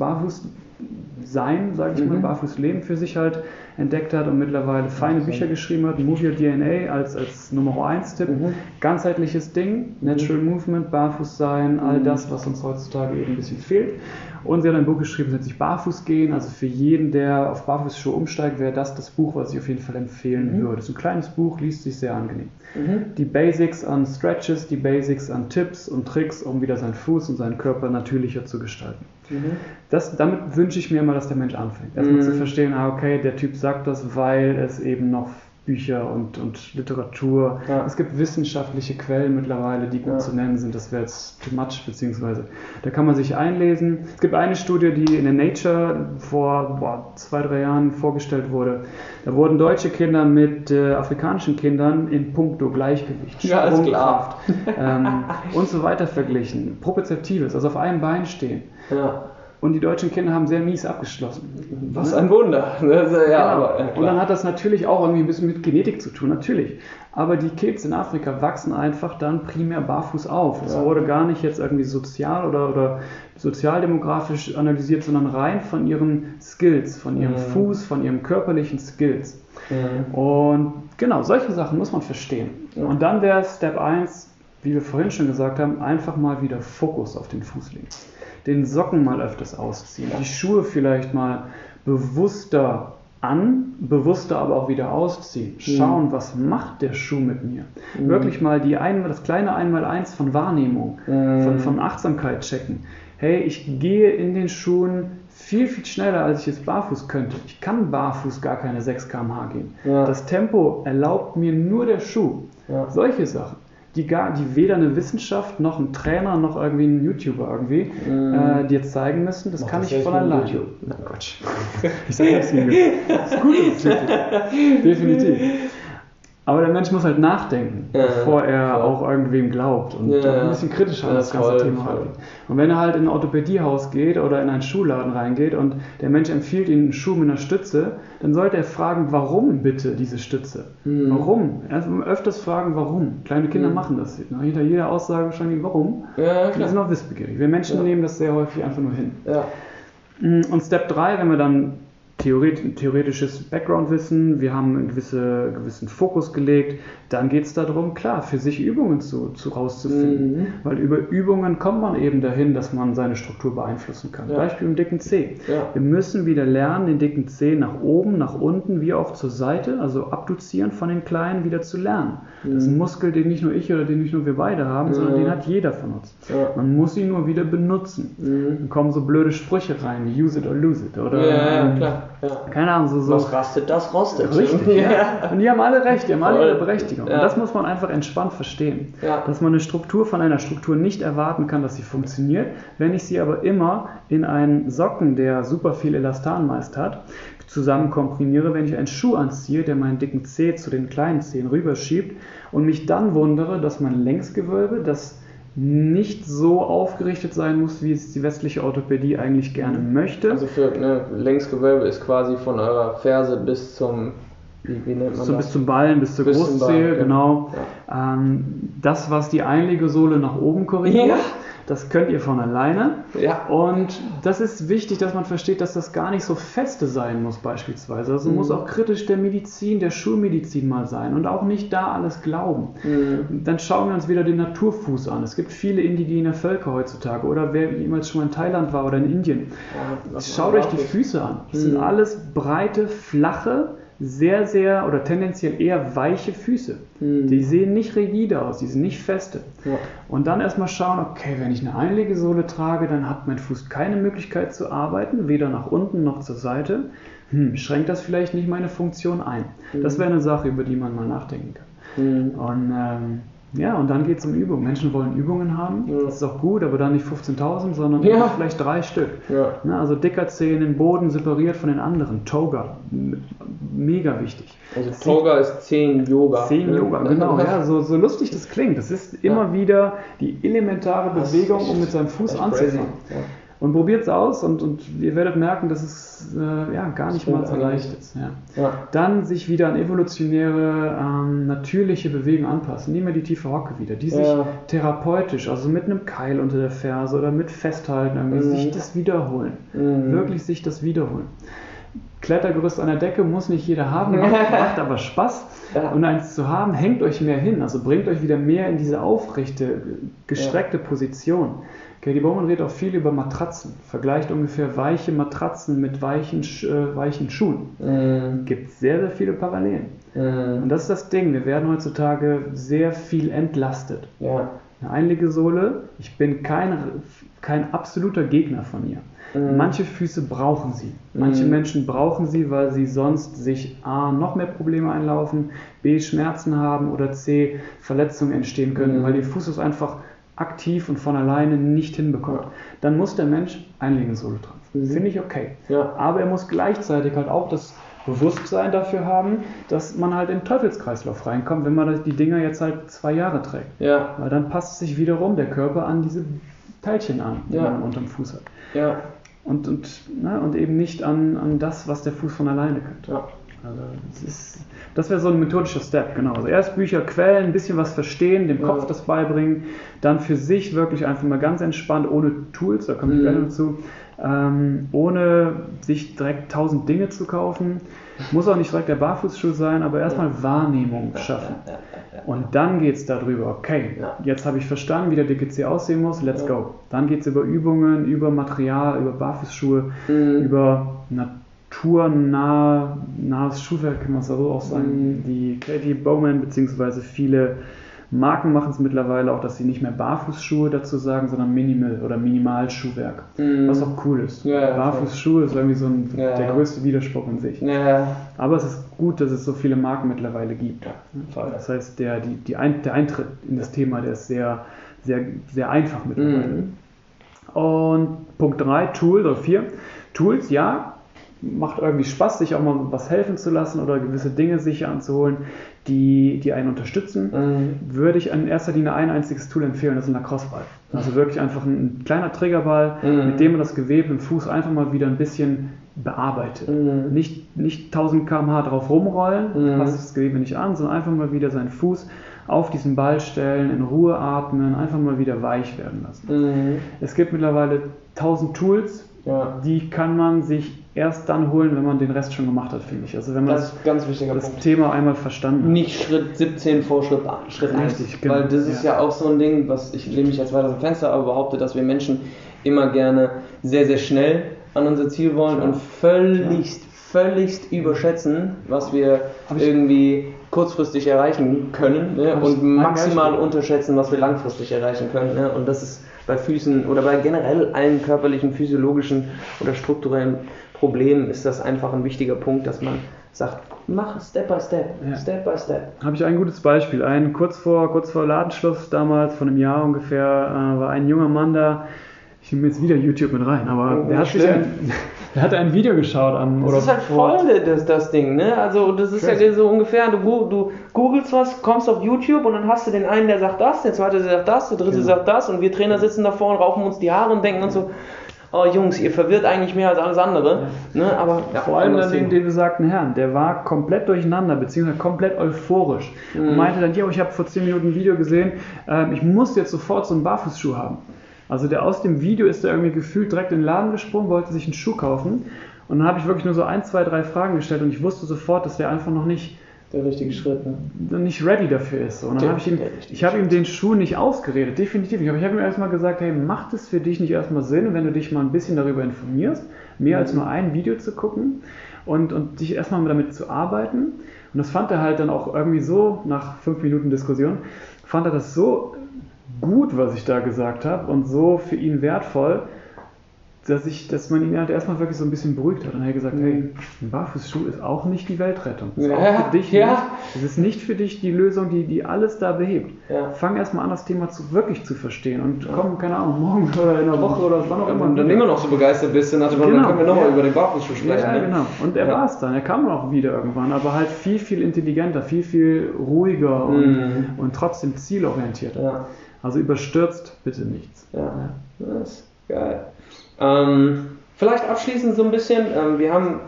Barfußsein, sage ich mal, Mhm. Barfußleben für sich halt entdeckt hat und mittlerweile feine Bücher geschrieben hat. Move Your DNA als, als Nummer 1 Tipp. Mhm. Ganzheitliches Ding, Natural Movement, Barfußsein, all Mhm. das, was uns heutzutage eben ein bisschen fehlt. Und sie hat ein Buch geschrieben, das nennt sich Barfuß gehen. Also für jeden, der auf Barfußschuhe umsteigt, wäre das das Buch, was ich auf jeden Fall empfehlen Mhm. würde. Es ist ein kleines Buch, liest sich sehr angenehm. Mhm. Die Basics an Stretches, die Basics an Tipps und Tricks, um wieder seinen Fuß und seinen Körper natürlicher zu gestalten. Mhm. Das, damit wünsche ich mir immer, dass der Mensch anfängt. Erstmal Mhm. zu verstehen, ah, okay, der Typ sagt das, weil es eben noch Bücher und, und Literatur, Ja. es gibt wissenschaftliche Quellen mittlerweile, die gut Ja. zu nennen sind. Das wäre jetzt too much, beziehungsweise da kann man sich einlesen. Es gibt eine Studie, die in der Nature vor boah, zwei, drei Jahren vorgestellt wurde. Da wurden deutsche Kinder mit äh, afrikanischen Kindern in puncto Gleichgewicht, Ja. Sprungkraft ähm, und so weiter verglichen. Propriozeptives, also auf einem Bein stehen. Ja. Und die deutschen Kinder haben sehr mies abgeschlossen. Was ein Wunder. Also, ja, genau. aber, ja, und dann hat das natürlich auch irgendwie ein bisschen mit Genetik zu tun, natürlich. Aber die Kids in Afrika wachsen einfach dann primär barfuß auf. Es Ja. wurde gar nicht jetzt irgendwie sozial oder, oder sozialdemografisch analysiert, sondern rein von ihren Skills, von ihrem Mhm. Fuß, von ihren körperlichen Skills. Mhm. Und genau, solche Sachen muss man verstehen. Ja. Und dann wäre Step 1, wie wir vorhin schon gesagt haben, einfach mal wieder Fokus auf den Fuß legen. Den Socken mal öfters ausziehen, die Schuhe vielleicht mal bewusster an, bewusster aber auch wieder ausziehen. Schauen, was macht der Schuh mit mir? Mhm. Wirklich mal die ein, das kleine Einmaleins von Wahrnehmung, Mhm. von, von Achtsamkeit checken. Hey, ich gehe in den Schuhen viel, viel schneller, als ich jetzt barfuß könnte. Ich kann barfuß gar keine 6 km/h gehen. Ja. Das Tempo erlaubt mir nur der Schuh. Ja. Solche Sachen, die, gar, die weder eine Wissenschaft noch ein Trainer noch irgendwie ein YouTuber irgendwie Mhm. äh, dir zeigen müssen, das Mach kann das ich von alleine. YouTube. Na Quatsch. Ich sage das nicht. Das ist gut, das ist YouTube. Definitiv. Aber der Mensch muss halt nachdenken, Ja, bevor er voll. auch irgendwem glaubt und Ja, ein bisschen kritischer an das ganze voll, Thema voll. Und wenn er halt in ein Orthopädiehaus geht oder in einen Schuhladen reingeht und der Mensch empfiehlt ihm einen Schuh mit einer Stütze, dann sollte er fragen, warum bitte diese Stütze? Mhm. Warum? Also öfters fragen, warum. Kleine Kinder Mhm. machen das. Hinter jeder Aussage wahrscheinlich, warum? Ja, Die sind auch wissbegierig. Wir Menschen nehmen das sehr häufig einfach nur hin. Ja. Und Step 3, wenn wir dann theoretisches Background-Wissen, wir haben einen gewisse, gewissen Fokus gelegt, dann geht es darum, klar, für sich Übungen zu, zu rauszufinden. Mhm. Weil über Übungen kommt man eben dahin, dass man seine Struktur beeinflussen kann. Ja. Beispiel im dicken C. Ja. Wir müssen wieder lernen, den dicken C nach oben, nach unten, wie auch zur Seite, also abduzieren von den kleinen, wieder zu lernen. Das ist ein Muskel, den nicht nur ich oder den nicht nur wir beide haben, sondern Mhm. den hat jeder von uns. Ja. Man muss ihn nur wieder benutzen. Mhm. Dann kommen so blöde Sprüche rein, use it or lose it. Oder, Ja, ja, ähm, klar. Ja. Keine Ahnung, so. so Was rastet, das rostet. Richtig, ja. Und die haben alle recht, die haben alle ihre Berechtigung. Ja. Und das muss man einfach entspannt verstehen. Ja. Dass man eine Struktur von einer Struktur nicht erwarten kann, dass sie funktioniert, wenn ich sie aber immer in einen Socken, der super viel Elastan meist hat, zusammen komprimiere, wenn ich einen Schuh anziehe, der meinen dicken Zeh zu den kleinen Zehen rüberschiebt und mich dann wundere, dass mein Längsgewölbe, das nicht so aufgerichtet sein muss, wie es die westliche Orthopädie eigentlich gerne möchte. Also für ne, Längsgewölbe ist quasi von eurer Ferse bis zum, wie, wie nennt man So das? bis zum Ballen, bis zur Bis Großzehe, Ballen, genau. ja. Ähm, das, was die Einlegesohle nach oben korrigiert, Ja. das könnt ihr von alleine. Ja. Und das ist wichtig, dass man versteht, dass das gar nicht so feste sein muss, beispielsweise. Also Mhm. muss auch kritisch der Medizin, der Schulmedizin mal sein und auch nicht da alles glauben. Mhm. Dann schauen wir uns wieder den Naturfuß an. Es gibt viele indigene Völker heutzutage oder wer jemals schon mal in Thailand war oder in Indien. Ja, Schaut euch die Füße an. Das sind Mhm. alles breite, flache, sehr, sehr oder tendenziell eher weiche Füße. Mhm. Die sehen nicht rigide aus, die sind nicht feste. Ja. Und dann erstmal schauen, okay, wenn ich eine Einlegesohle trage, dann hat mein Fuß keine Möglichkeit zu arbeiten, weder nach unten noch zur Seite. Hm, schränkt das vielleicht nicht meine Funktion ein? Das wäre eine Sache, über die man mal nachdenken kann. Mhm. Und ähm, ja, und dann geht es um Übungen. Menschen wollen Übungen haben, Ja. das ist auch gut, aber dann nicht 15.000, sondern Ja. vielleicht drei Stück. Ja. Ne, also dicker Zeh in den Boden, separiert von den anderen. Toga, mega wichtig. Also Toga ist 10 Yoga. Zehn ne? Yoga, genau. Ja, so, so lustig das klingt. Das ist immer wieder die elementare Bewegung, um mit seinem Fuß anzufangen. Und probiert es aus und, und ihr werdet merken, dass es äh, ja, gar nicht mal so leicht ist. Ja. Ja. Dann sich wieder an evolutionäre, ähm, natürliche Bewegungen anpassen. Nehmen wir die tiefe Hocke wieder, die sich Ja. therapeutisch, also mit einem Keil unter der Ferse oder mit Festhalten, irgendwie Mhm. sich das wiederholen. Mhm. Wirklich sich das wiederholen. Klettergerüst an der Decke muss nicht jeder haben, macht, macht aber Spaß. Ja. Und eins zu haben, hängt euch mehr hin, also bringt euch wieder mehr in diese aufrechte, gestreckte Position. Katie Bowman redet auch viel über Matratzen, vergleicht ungefähr weiche Matratzen mit weichen, äh, weichen Schuhen. Mhm. Gibt sehr, sehr viele Parallelen. Und Mhm. das ist das Ding, wir werden heutzutage sehr viel entlastet. Ja. Eine Einlegesohle, ich bin kein, kein absoluter Gegner von ihr. Mhm. Manche Füße brauchen sie. Manche Mhm. Menschen brauchen sie, weil sie sonst sich A, noch mehr Probleme einlaufen, B, Schmerzen haben oder C, Verletzungen entstehen können, Mhm. weil der Fuß es einfach aktiv und von alleine nicht hinbekommt. Ja. Dann muss der Mensch Einlegesohle tragen. Mhm. Finde ich okay. Ja. Aber er muss gleichzeitig halt auch das Bewusstsein dafür haben, dass man halt in den Teufelskreislauf reinkommt, wenn man die Dinger jetzt halt zwei Jahre trägt. Ja. Weil dann passt sich wiederum der Körper an diese Teilchen an, die Ja. man unterm Fuß hat. Ja. Und, und, ne, und eben nicht an, an das, was der Fuß von alleine könnte. Ja. Also das, ist, das wäre so ein methodischer Step, genau. Also erst Bücher, Quellen, ein bisschen was verstehen, dem Kopf ja. das beibringen, dann für sich wirklich einfach mal ganz entspannt, ohne Tools, da komme ich mhm. dazu, ähm, ohne sich direkt tausend Dinge zu kaufen. Muss auch nicht direkt der Barfußschuh sein, aber erstmal Wahrnehmung schaffen. Und dann geht es darüber, okay, jetzt habe ich verstanden, wie der DGC aussehen muss, let's go. Dann geht es über Übungen, über Material, über Barfußschuhe, mhm. über naturnahes Schuhwerk, kann man es so auch sagen. Mhm. Die Katie Bowman, beziehungsweise viele Marken machen es mittlerweile auch, dass sie nicht mehr Barfußschuhe dazu sagen, sondern Minimal oder Minimalschuhwerk. Mhm. Was auch cool ist. Ja, ja, Barfußschuhe ist irgendwie so ein, ja, der größte Widerspruch in sich. Aber es ist gut, dass es so viele Marken mittlerweile gibt. Das heißt, der, die, die Ein der Eintritt in das Thema, der ist sehr, sehr, sehr einfach mittlerweile. Mhm. Und Punkt 3, Tool oder 4. Tools, ja, macht irgendwie Spaß, sich auch mal was helfen zu lassen oder gewisse Dinge sich anzuholen, die, die einen unterstützen, mhm. würde ich in erster Linie ein einziges Tool empfehlen, das ist ein Lacrosse-Ball. Also wirklich einfach ein, kleiner Triggerball, mhm. mit dem man das Gewebe im Fuß einfach mal wieder ein bisschen bearbeitet. Mhm. Nicht, nicht 1000 km/h drauf rumrollen, mhm. passt das Gewebe nicht an, sondern einfach mal wieder seinen Fuß auf diesen Ball stellen, in Ruhe atmen, einfach mal wieder weich werden lassen. Mhm. Es gibt mittlerweile 1000 Tools, ja. die kann man sich erst dann holen, wenn man den Rest schon gemacht hat, finde ich. Also wenn man das, das, das Thema einmal verstanden hat. Nicht Schritt 17 vor Schritt, Schritt Richtig, 1. Genau. Weil das ist ja. ja. auch so ein Ding, was ich lehne mich jetzt weiter aus dem Fenster, aber behaupte, dass wir Menschen immer gerne sehr, sehr schnell an unser Ziel wollen ja. und völligst, völligst überschätzen, was wir irgendwie kurzfristig erreichen können ne? und maximal unterschätzen, was wir langfristig erreichen können. Ne? Und das ist bei Füßen oder bei generell allen körperlichen, physiologischen oder strukturellen Problemen ist das einfach ein wichtiger Punkt, dass man sagt, mach Step by Step, ja. Step by Step. Habe ich ein gutes Beispiel. Ein kurz vor, kurz vor Ladenschluss damals, vor einem Jahr ungefähr, äh, war ein junger Mann da, ich nehme jetzt wieder YouTube mit rein, aber oh, der, hat ein, der hatte ein Video geschaut an. Das ist halt voll das, das Ding, ne? Also das ist Crazy. ja so ungefähr, du, du googelst was, kommst auf YouTube und dann hast du den einen, der sagt das, der zweite der sagt das, der dritte genau. sagt das und wir Trainer sitzen davor und rauchen uns die Haare und denken uns so, oh Jungs, ihr verwirrt eigentlich mehr als alles andere. Ja. Ne? Aber, ja, Vor allem dann den, den besagten Herrn, der war komplett durcheinander, beziehungsweise komplett euphorisch mhm. und meinte dann, ja, ich habe vor 10 Minuten ein Video gesehen, äh, ich muss jetzt sofort so einen Barfußschuh haben. Also der aus dem Video ist da irgendwie gefühlt direkt in den Laden gesprungen, wollte sich einen Schuh kaufen. Und dann habe ich wirklich nur so ein, zwei, drei Fragen gestellt und ich wusste sofort, dass der einfach noch nicht der richtige Schritt, ne? nicht ready dafür ist. Und dann habe ich ihm, ich habe ihm den Schuh nicht ausgeredet, definitiv nicht. Aber ich habe ihm erstmal gesagt, hey, macht es für dich nicht erstmal Sinn, wenn du dich mal ein bisschen darüber informierst, mehr mhm. als nur ein Video zu gucken und, und dich erstmal damit zu arbeiten. Und das fand er halt dann auch irgendwie so, nach fünf Minuten Diskussion, fand er das so gut, was ich da gesagt habe und so für ihn wertvoll, dass, ich, dass man ihn halt erstmal wirklich so ein bisschen beruhigt hat. Und er hat gesagt, mhm. hey, ein Barfußschuh ist auch nicht die Weltrettung. Ist ja, auch für dich ja. nicht. Es ist nicht für dich die Lösung, die, die alles da behebt. Ja. Fang erstmal an, das Thema zu, wirklich zu verstehen und komm, keine Ahnung, morgen oder in einer Woche oder wann auch immer. Und dann immer noch so begeistert bist, dann, genau. dann können wir nochmal über den Barfußschuh sprechen. Ja, ne? genau. Und er war es dann. Er kam auch wieder irgendwann, aber halt viel, viel intelligenter, viel, viel ruhiger und, mhm. und trotzdem zielorientierter. Also überstürzt bitte nichts. Ja, das ist geil. Ähm, vielleicht abschließend so ein bisschen, ähm, wir haben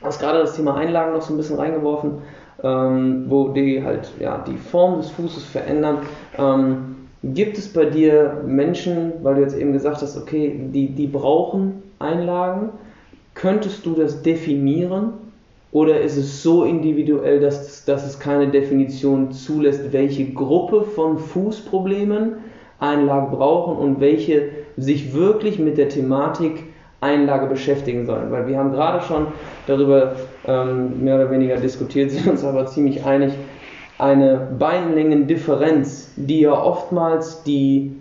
also gerade das Thema Einlagen noch so ein bisschen reingeworfen, ähm, wo die halt ja, die Form des Fußes verändern. Ähm, gibt es bei dir Menschen, weil du jetzt eben gesagt hast, okay, die, die brauchen Einlagen, könntest du das definieren? Oder ist es so individuell, dass, dass es keine Definition zulässt, welche Gruppe von Fußproblemen Einlagen brauchen und welche sich wirklich mit der Thematik Einlage beschäftigen sollen? Weil wir haben gerade schon darüber ähm, mehr oder weniger diskutiert, sind uns aber ziemlich einig, eine Beinlängendifferenz, die ja oftmals die,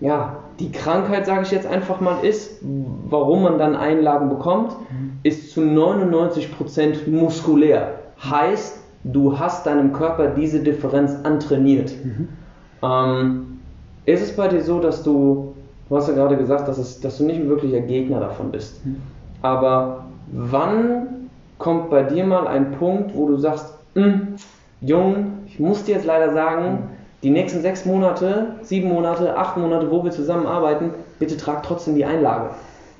ja, die Krankheit, sage ich jetzt einfach mal, ist, warum man dann Einlagen bekommt, mhm. ist zu 99% muskulär. Heißt, du hast deinem Körper diese Differenz antrainiert. Mhm. Ähm, ist es bei dir so, dass du, du hast ja gerade gesagt, dass, es, dass du nicht ein wirklicher Gegner davon bist, mhm. aber wann kommt bei dir mal ein Punkt, wo du sagst, hm, Jung, ich muss dir jetzt leider sagen, mhm die nächsten sechs Monate, sieben Monate, acht Monate, wo wir zusammenarbeiten, bitte trag trotzdem die Einlage.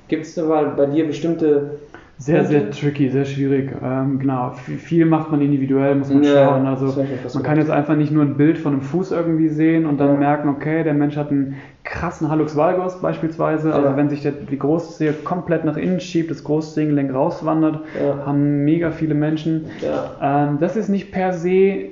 Gibt es bei, bei dir bestimmte sehr, sehr tricky, sehr schwierig. Ähm, genau, viel macht man individuell, muss man ja, schauen. Also man kann jetzt einfach nicht nur ein Bild von einem Fuß irgendwie sehen und dann ja. merken, okay, der Mensch hat einen krassen Hallux valgus beispielsweise. Also wenn sich der, die Großzehe komplett nach innen schiebt, das Großzehengelenk rauswandert, haben mega viele Menschen. Ähm, das ist nicht per se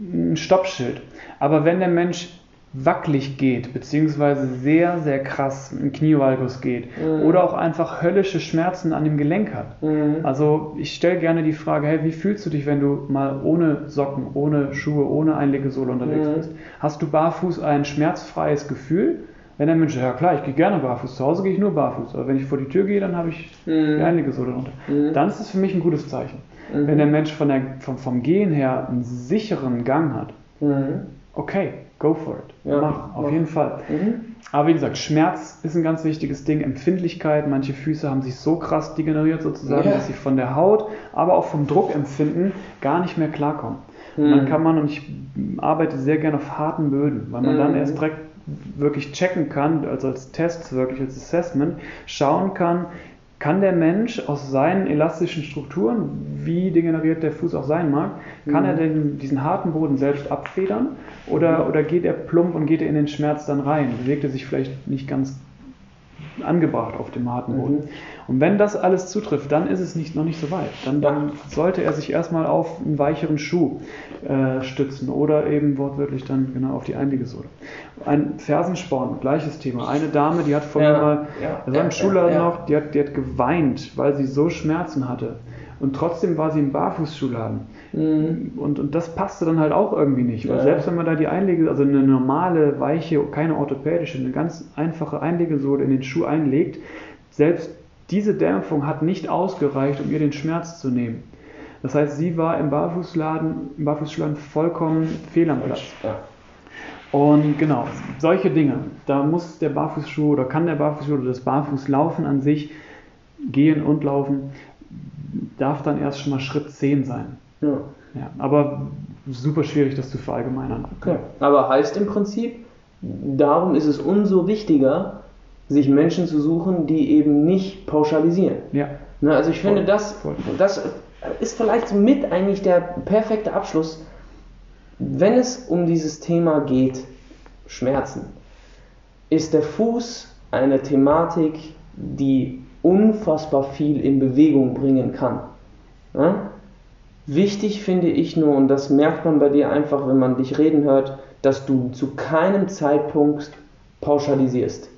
ein Stoppschild. Aber wenn der Mensch wackelig geht, beziehungsweise sehr, sehr krass im Knievalgus geht mhm. oder auch einfach höllische Schmerzen an dem Gelenk hat. Mhm. Also ich stelle gerne die Frage, hey, wie fühlst du dich, wenn du mal ohne Socken, ohne Schuhe, ohne Einlegesohle unterwegs mhm. bist? Hast du barfuß ein schmerzfreies Gefühl? Wenn der Mensch, ja klar, ich gehe gerne barfuß, zu Hause gehe ich nur barfuß, aber wenn ich vor die Tür gehe, dann habe ich mhm. die Einlegesohle drunter. Mhm. Dann ist es für mich ein gutes Zeichen. Mhm. Wenn der Mensch von der, vom, vom Gehen her einen sicheren Gang hat, okay, go for it. Ja, mach, auf mach. jeden Fall. Mhm. Aber wie gesagt, Schmerz ist ein ganz wichtiges Ding. Empfindlichkeit, manche Füße haben sich so krass degeneriert sozusagen, ja. dass sie von der Haut, aber auch vom Druckempfinden gar nicht mehr klarkommen. Mhm. dann kann man, und ich arbeite sehr gerne auf harten Böden, weil man mhm. dann erst direkt wirklich checken kann, also als Test, wirklich als Assessment, schauen kann, kann der Mensch aus seinen elastischen Strukturen, wie degeneriert der Fuß auch sein mag, kann mhm. er denn diesen harten Boden selbst abfedern oder, oder geht er plump und geht er in den Schmerz dann rein? Bewegt er sich vielleicht nicht ganz angebracht auf dem harten Boden. Mhm. Und wenn das alles zutrifft, dann ist es nicht, noch nicht so weit. Dann, dann sollte er sich erstmal auf einen weicheren Schuh äh, stützen oder eben wortwörtlich dann genau auf die Einlegesohle. Ein Fersensporn, gleiches Thema. Eine Dame, die hat vorher ja, mal, ja, das war im ja, Schulladen ja. noch, die hat, die hat geweint, weil sie so Schmerzen hatte. Und trotzdem war sie im Barfußschuhladen. Mhm. Und, und das passte dann halt auch irgendwie nicht. Weil ja. selbst wenn man da die Einlege, also eine normale, weiche, keine orthopädische, eine ganz einfache Einlegesohle in den Schuh einlegt, selbst diese Dämpfung hat nicht ausgereicht, um ihr den Schmerz zu nehmen. Das heißt, sie war im Barfußladen, im Barfußschuhladen vollkommen fehl am Platz. Und genau, solche Dinge, da muss der Barfußschuh oder kann der Barfußschuh oder das Barfußlaufen an sich gehen und laufen, darf dann erst schon mal Schritt 10 sein. Ja. ja aber super schwierig, das zu verallgemeinern. Okay. Aber heißt im Prinzip, darum ist es umso wichtiger, sich Menschen zu suchen, die eben nicht pauschalisieren. Ja. Ne, also ich Voll. finde, das, das ist vielleicht mit eigentlich der perfekte Abschluss, wenn es um dieses Thema geht, Schmerzen, ist der Fuß eine Thematik, die unfassbar viel in Bewegung bringen kann. Ja? Wichtig finde ich nur, und das merkt man bei dir einfach, wenn man dich reden hört, dass du zu keinem Zeitpunkt pauschalisierst.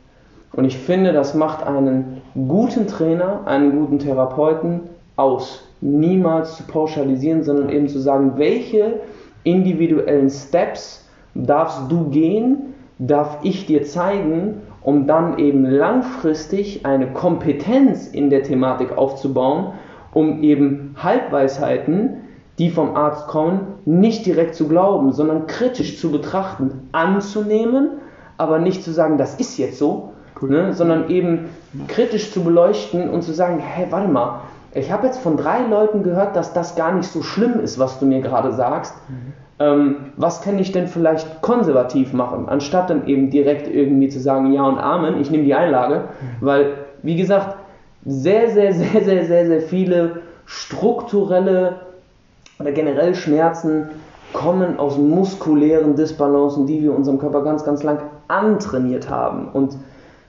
Und ich finde, das macht einen guten Trainer, einen guten Therapeuten aus. Niemals zu pauschalisieren, sondern eben zu sagen, welche individuellen Steps darfst du gehen, darf ich dir zeigen, um dann eben langfristig eine Kompetenz in der Thematik aufzubauen, um eben Halbweisheiten, die vom Arzt kommen, nicht direkt zu glauben, sondern kritisch zu betrachten, anzunehmen, aber nicht zu sagen, das ist jetzt so, cool. ne, sondern eben kritisch zu beleuchten und zu sagen, hey, warte mal, ich habe jetzt von drei Leuten gehört, dass das gar nicht so schlimm ist, was du mir gerade sagst. Mhm. Ähm, was kann ich denn vielleicht konservativ machen, anstatt dann eben direkt irgendwie zu sagen, ja und Amen, ich nehme die Einlage, weil, wie gesagt, sehr, sehr, sehr, sehr, sehr, sehr viele strukturelle oder generell Schmerzen kommen aus muskulären Disbalancen, die wir unserem Körper ganz, ganz lang antrainiert haben. Und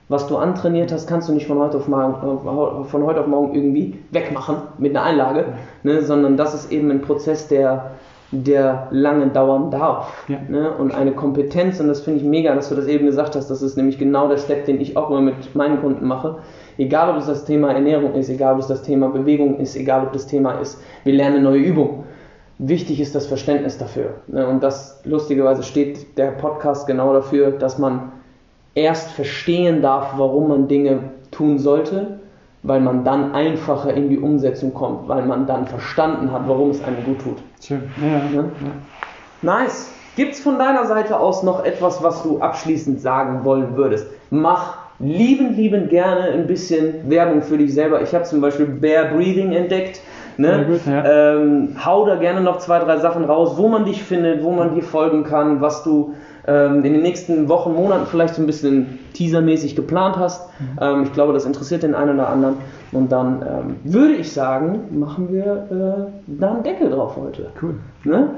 was du antrainiert hast, kannst du nicht von heute auf morgen, von heute auf morgen irgendwie wegmachen mit einer Einlage, ne, sondern das ist eben ein Prozess, der, der lange dauern darf. Ja. Ne, und eine Kompetenz, und das finde ich mega, dass du das eben gesagt hast, das ist nämlich genau der Step, den ich auch immer mit meinen Kunden mache. Egal, ob es das Thema Ernährung ist, egal, ob es das Thema Bewegung ist, egal, ob das Thema ist, wir lernen neue Übungen. Wichtig ist das Verständnis dafür. Ne, und das, lustigerweise, steht der Podcast genau dafür, dass man erst verstehen darf, warum man Dinge tun sollte, weil man dann einfacher in die Umsetzung kommt, weil man dann verstanden hat, warum es einem gut tut. Schön. Ja, ja. ja. Nice. Gibt es von deiner Seite aus noch etwas, was du abschließend sagen wollen würdest? Mach lieben, lieben gerne ein bisschen Werbung für dich selber. Ich habe zum Beispiel Bear Breathing entdeckt. Ne? Gut, ja. ähm, hau da gerne noch zwei, drei Sachen raus, wo man dich findet, wo man dir folgen kann, was du ähm, in den nächsten Wochen, Monaten vielleicht so ein bisschen teasermäßig geplant hast. Mhm. Ähm, ich glaube, das interessiert den einen oder anderen. Und dann ähm, würde ich sagen, machen wir äh, da einen Deckel drauf heute. Cool. Ne?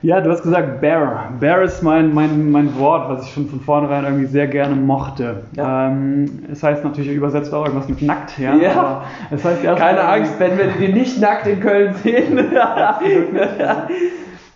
Ja, du hast gesagt Bear. Bear ist mein, mein, mein Wort, was ich schon von vornherein irgendwie sehr gerne mochte. Ja. Ähm, es heißt natürlich übersetzt auch irgendwas mit nackt, ja. ja. es heißt Keine Angst, wenn wir den nicht nackt in Köln sehen.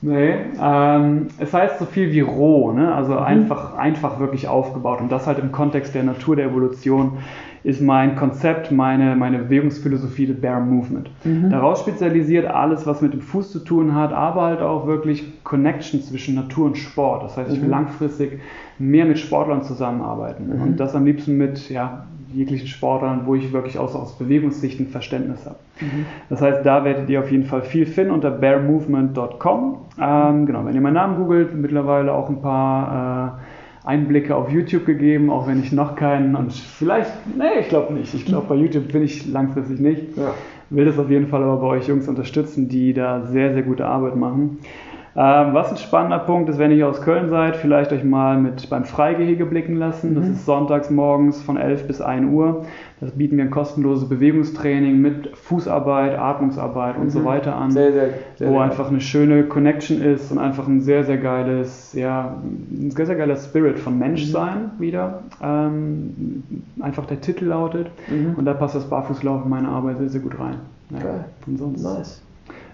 Nee, ähm, es heißt so viel wie roh, ne? also mhm. einfach, einfach wirklich aufgebaut und das halt im Kontext der Natur der Evolution ist mein Konzept, meine, meine Bewegungsphilosophie des Bear Movement. Mhm. Daraus spezialisiert alles, was mit dem Fuß zu tun hat, aber halt auch wirklich Connection zwischen Natur und Sport. Das heißt, ich will mhm. langfristig mehr mit Sportlern zusammenarbeiten mhm. und das am liebsten mit ja, jeglichen Sportlern, wo ich wirklich aus, aus Bewegungssicht ein Verständnis habe. Mhm. Das heißt, da werdet ihr auf jeden Fall viel finden unter bearmovement.com. Ähm, genau, wenn ihr meinen Namen googelt, mittlerweile auch ein paar äh, Einblicke auf YouTube gegeben, auch wenn ich noch keinen und vielleicht, nee, ich glaube nicht. Ich glaube, bei YouTube bin ich langfristig nicht. Ja. Will das auf jeden Fall aber bei euch Jungs unterstützen, die da sehr, sehr gute Arbeit machen. Ähm, was ein spannender Punkt ist, wenn ihr aus Köln seid, vielleicht euch mal mit beim Freigehege blicken lassen. Das mhm. ist sonntags morgens von 11 bis 1 Uhr. Das bieten wir ein kostenloses Bewegungstraining mit Fußarbeit, Atmungsarbeit und mhm. so weiter an. Sehr, sehr, sehr wo einfach eine schöne Connection ist und einfach ein sehr, sehr geiles, ja, ein sehr, sehr geiler Spirit von Menschsein mhm. wieder. Ähm, einfach der Titel lautet. Mhm. Und da passt das Barfußlaufen in meine Arbeit sehr, sehr gut rein. Ja, Geil. Und sonst nice.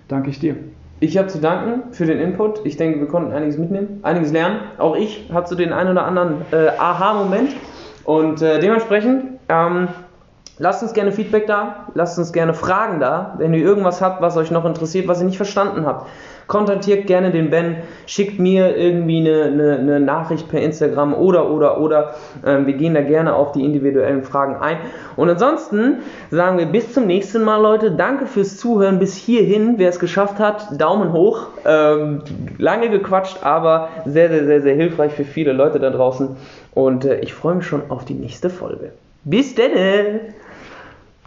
danke ich dir. Ich habe zu danken für den Input. Ich denke, wir konnten einiges mitnehmen, einiges lernen. Auch ich hatte so den einen oder anderen äh, Aha-Moment. Und äh, dementsprechend, ähm, lasst uns gerne Feedback da, lasst uns gerne Fragen da, wenn ihr irgendwas habt, was euch noch interessiert, was ihr nicht verstanden habt kontaktiert gerne den Ben, schickt mir irgendwie eine, eine, eine Nachricht per Instagram oder, oder, oder. Ähm, wir gehen da gerne auf die individuellen Fragen ein. Und ansonsten sagen wir bis zum nächsten Mal, Leute. Danke fürs Zuhören bis hierhin. Wer es geschafft hat, Daumen hoch. Ähm, lange gequatscht, aber sehr, sehr, sehr, sehr hilfreich für viele Leute da draußen. Und äh, ich freue mich schon auf die nächste Folge. Bis denn!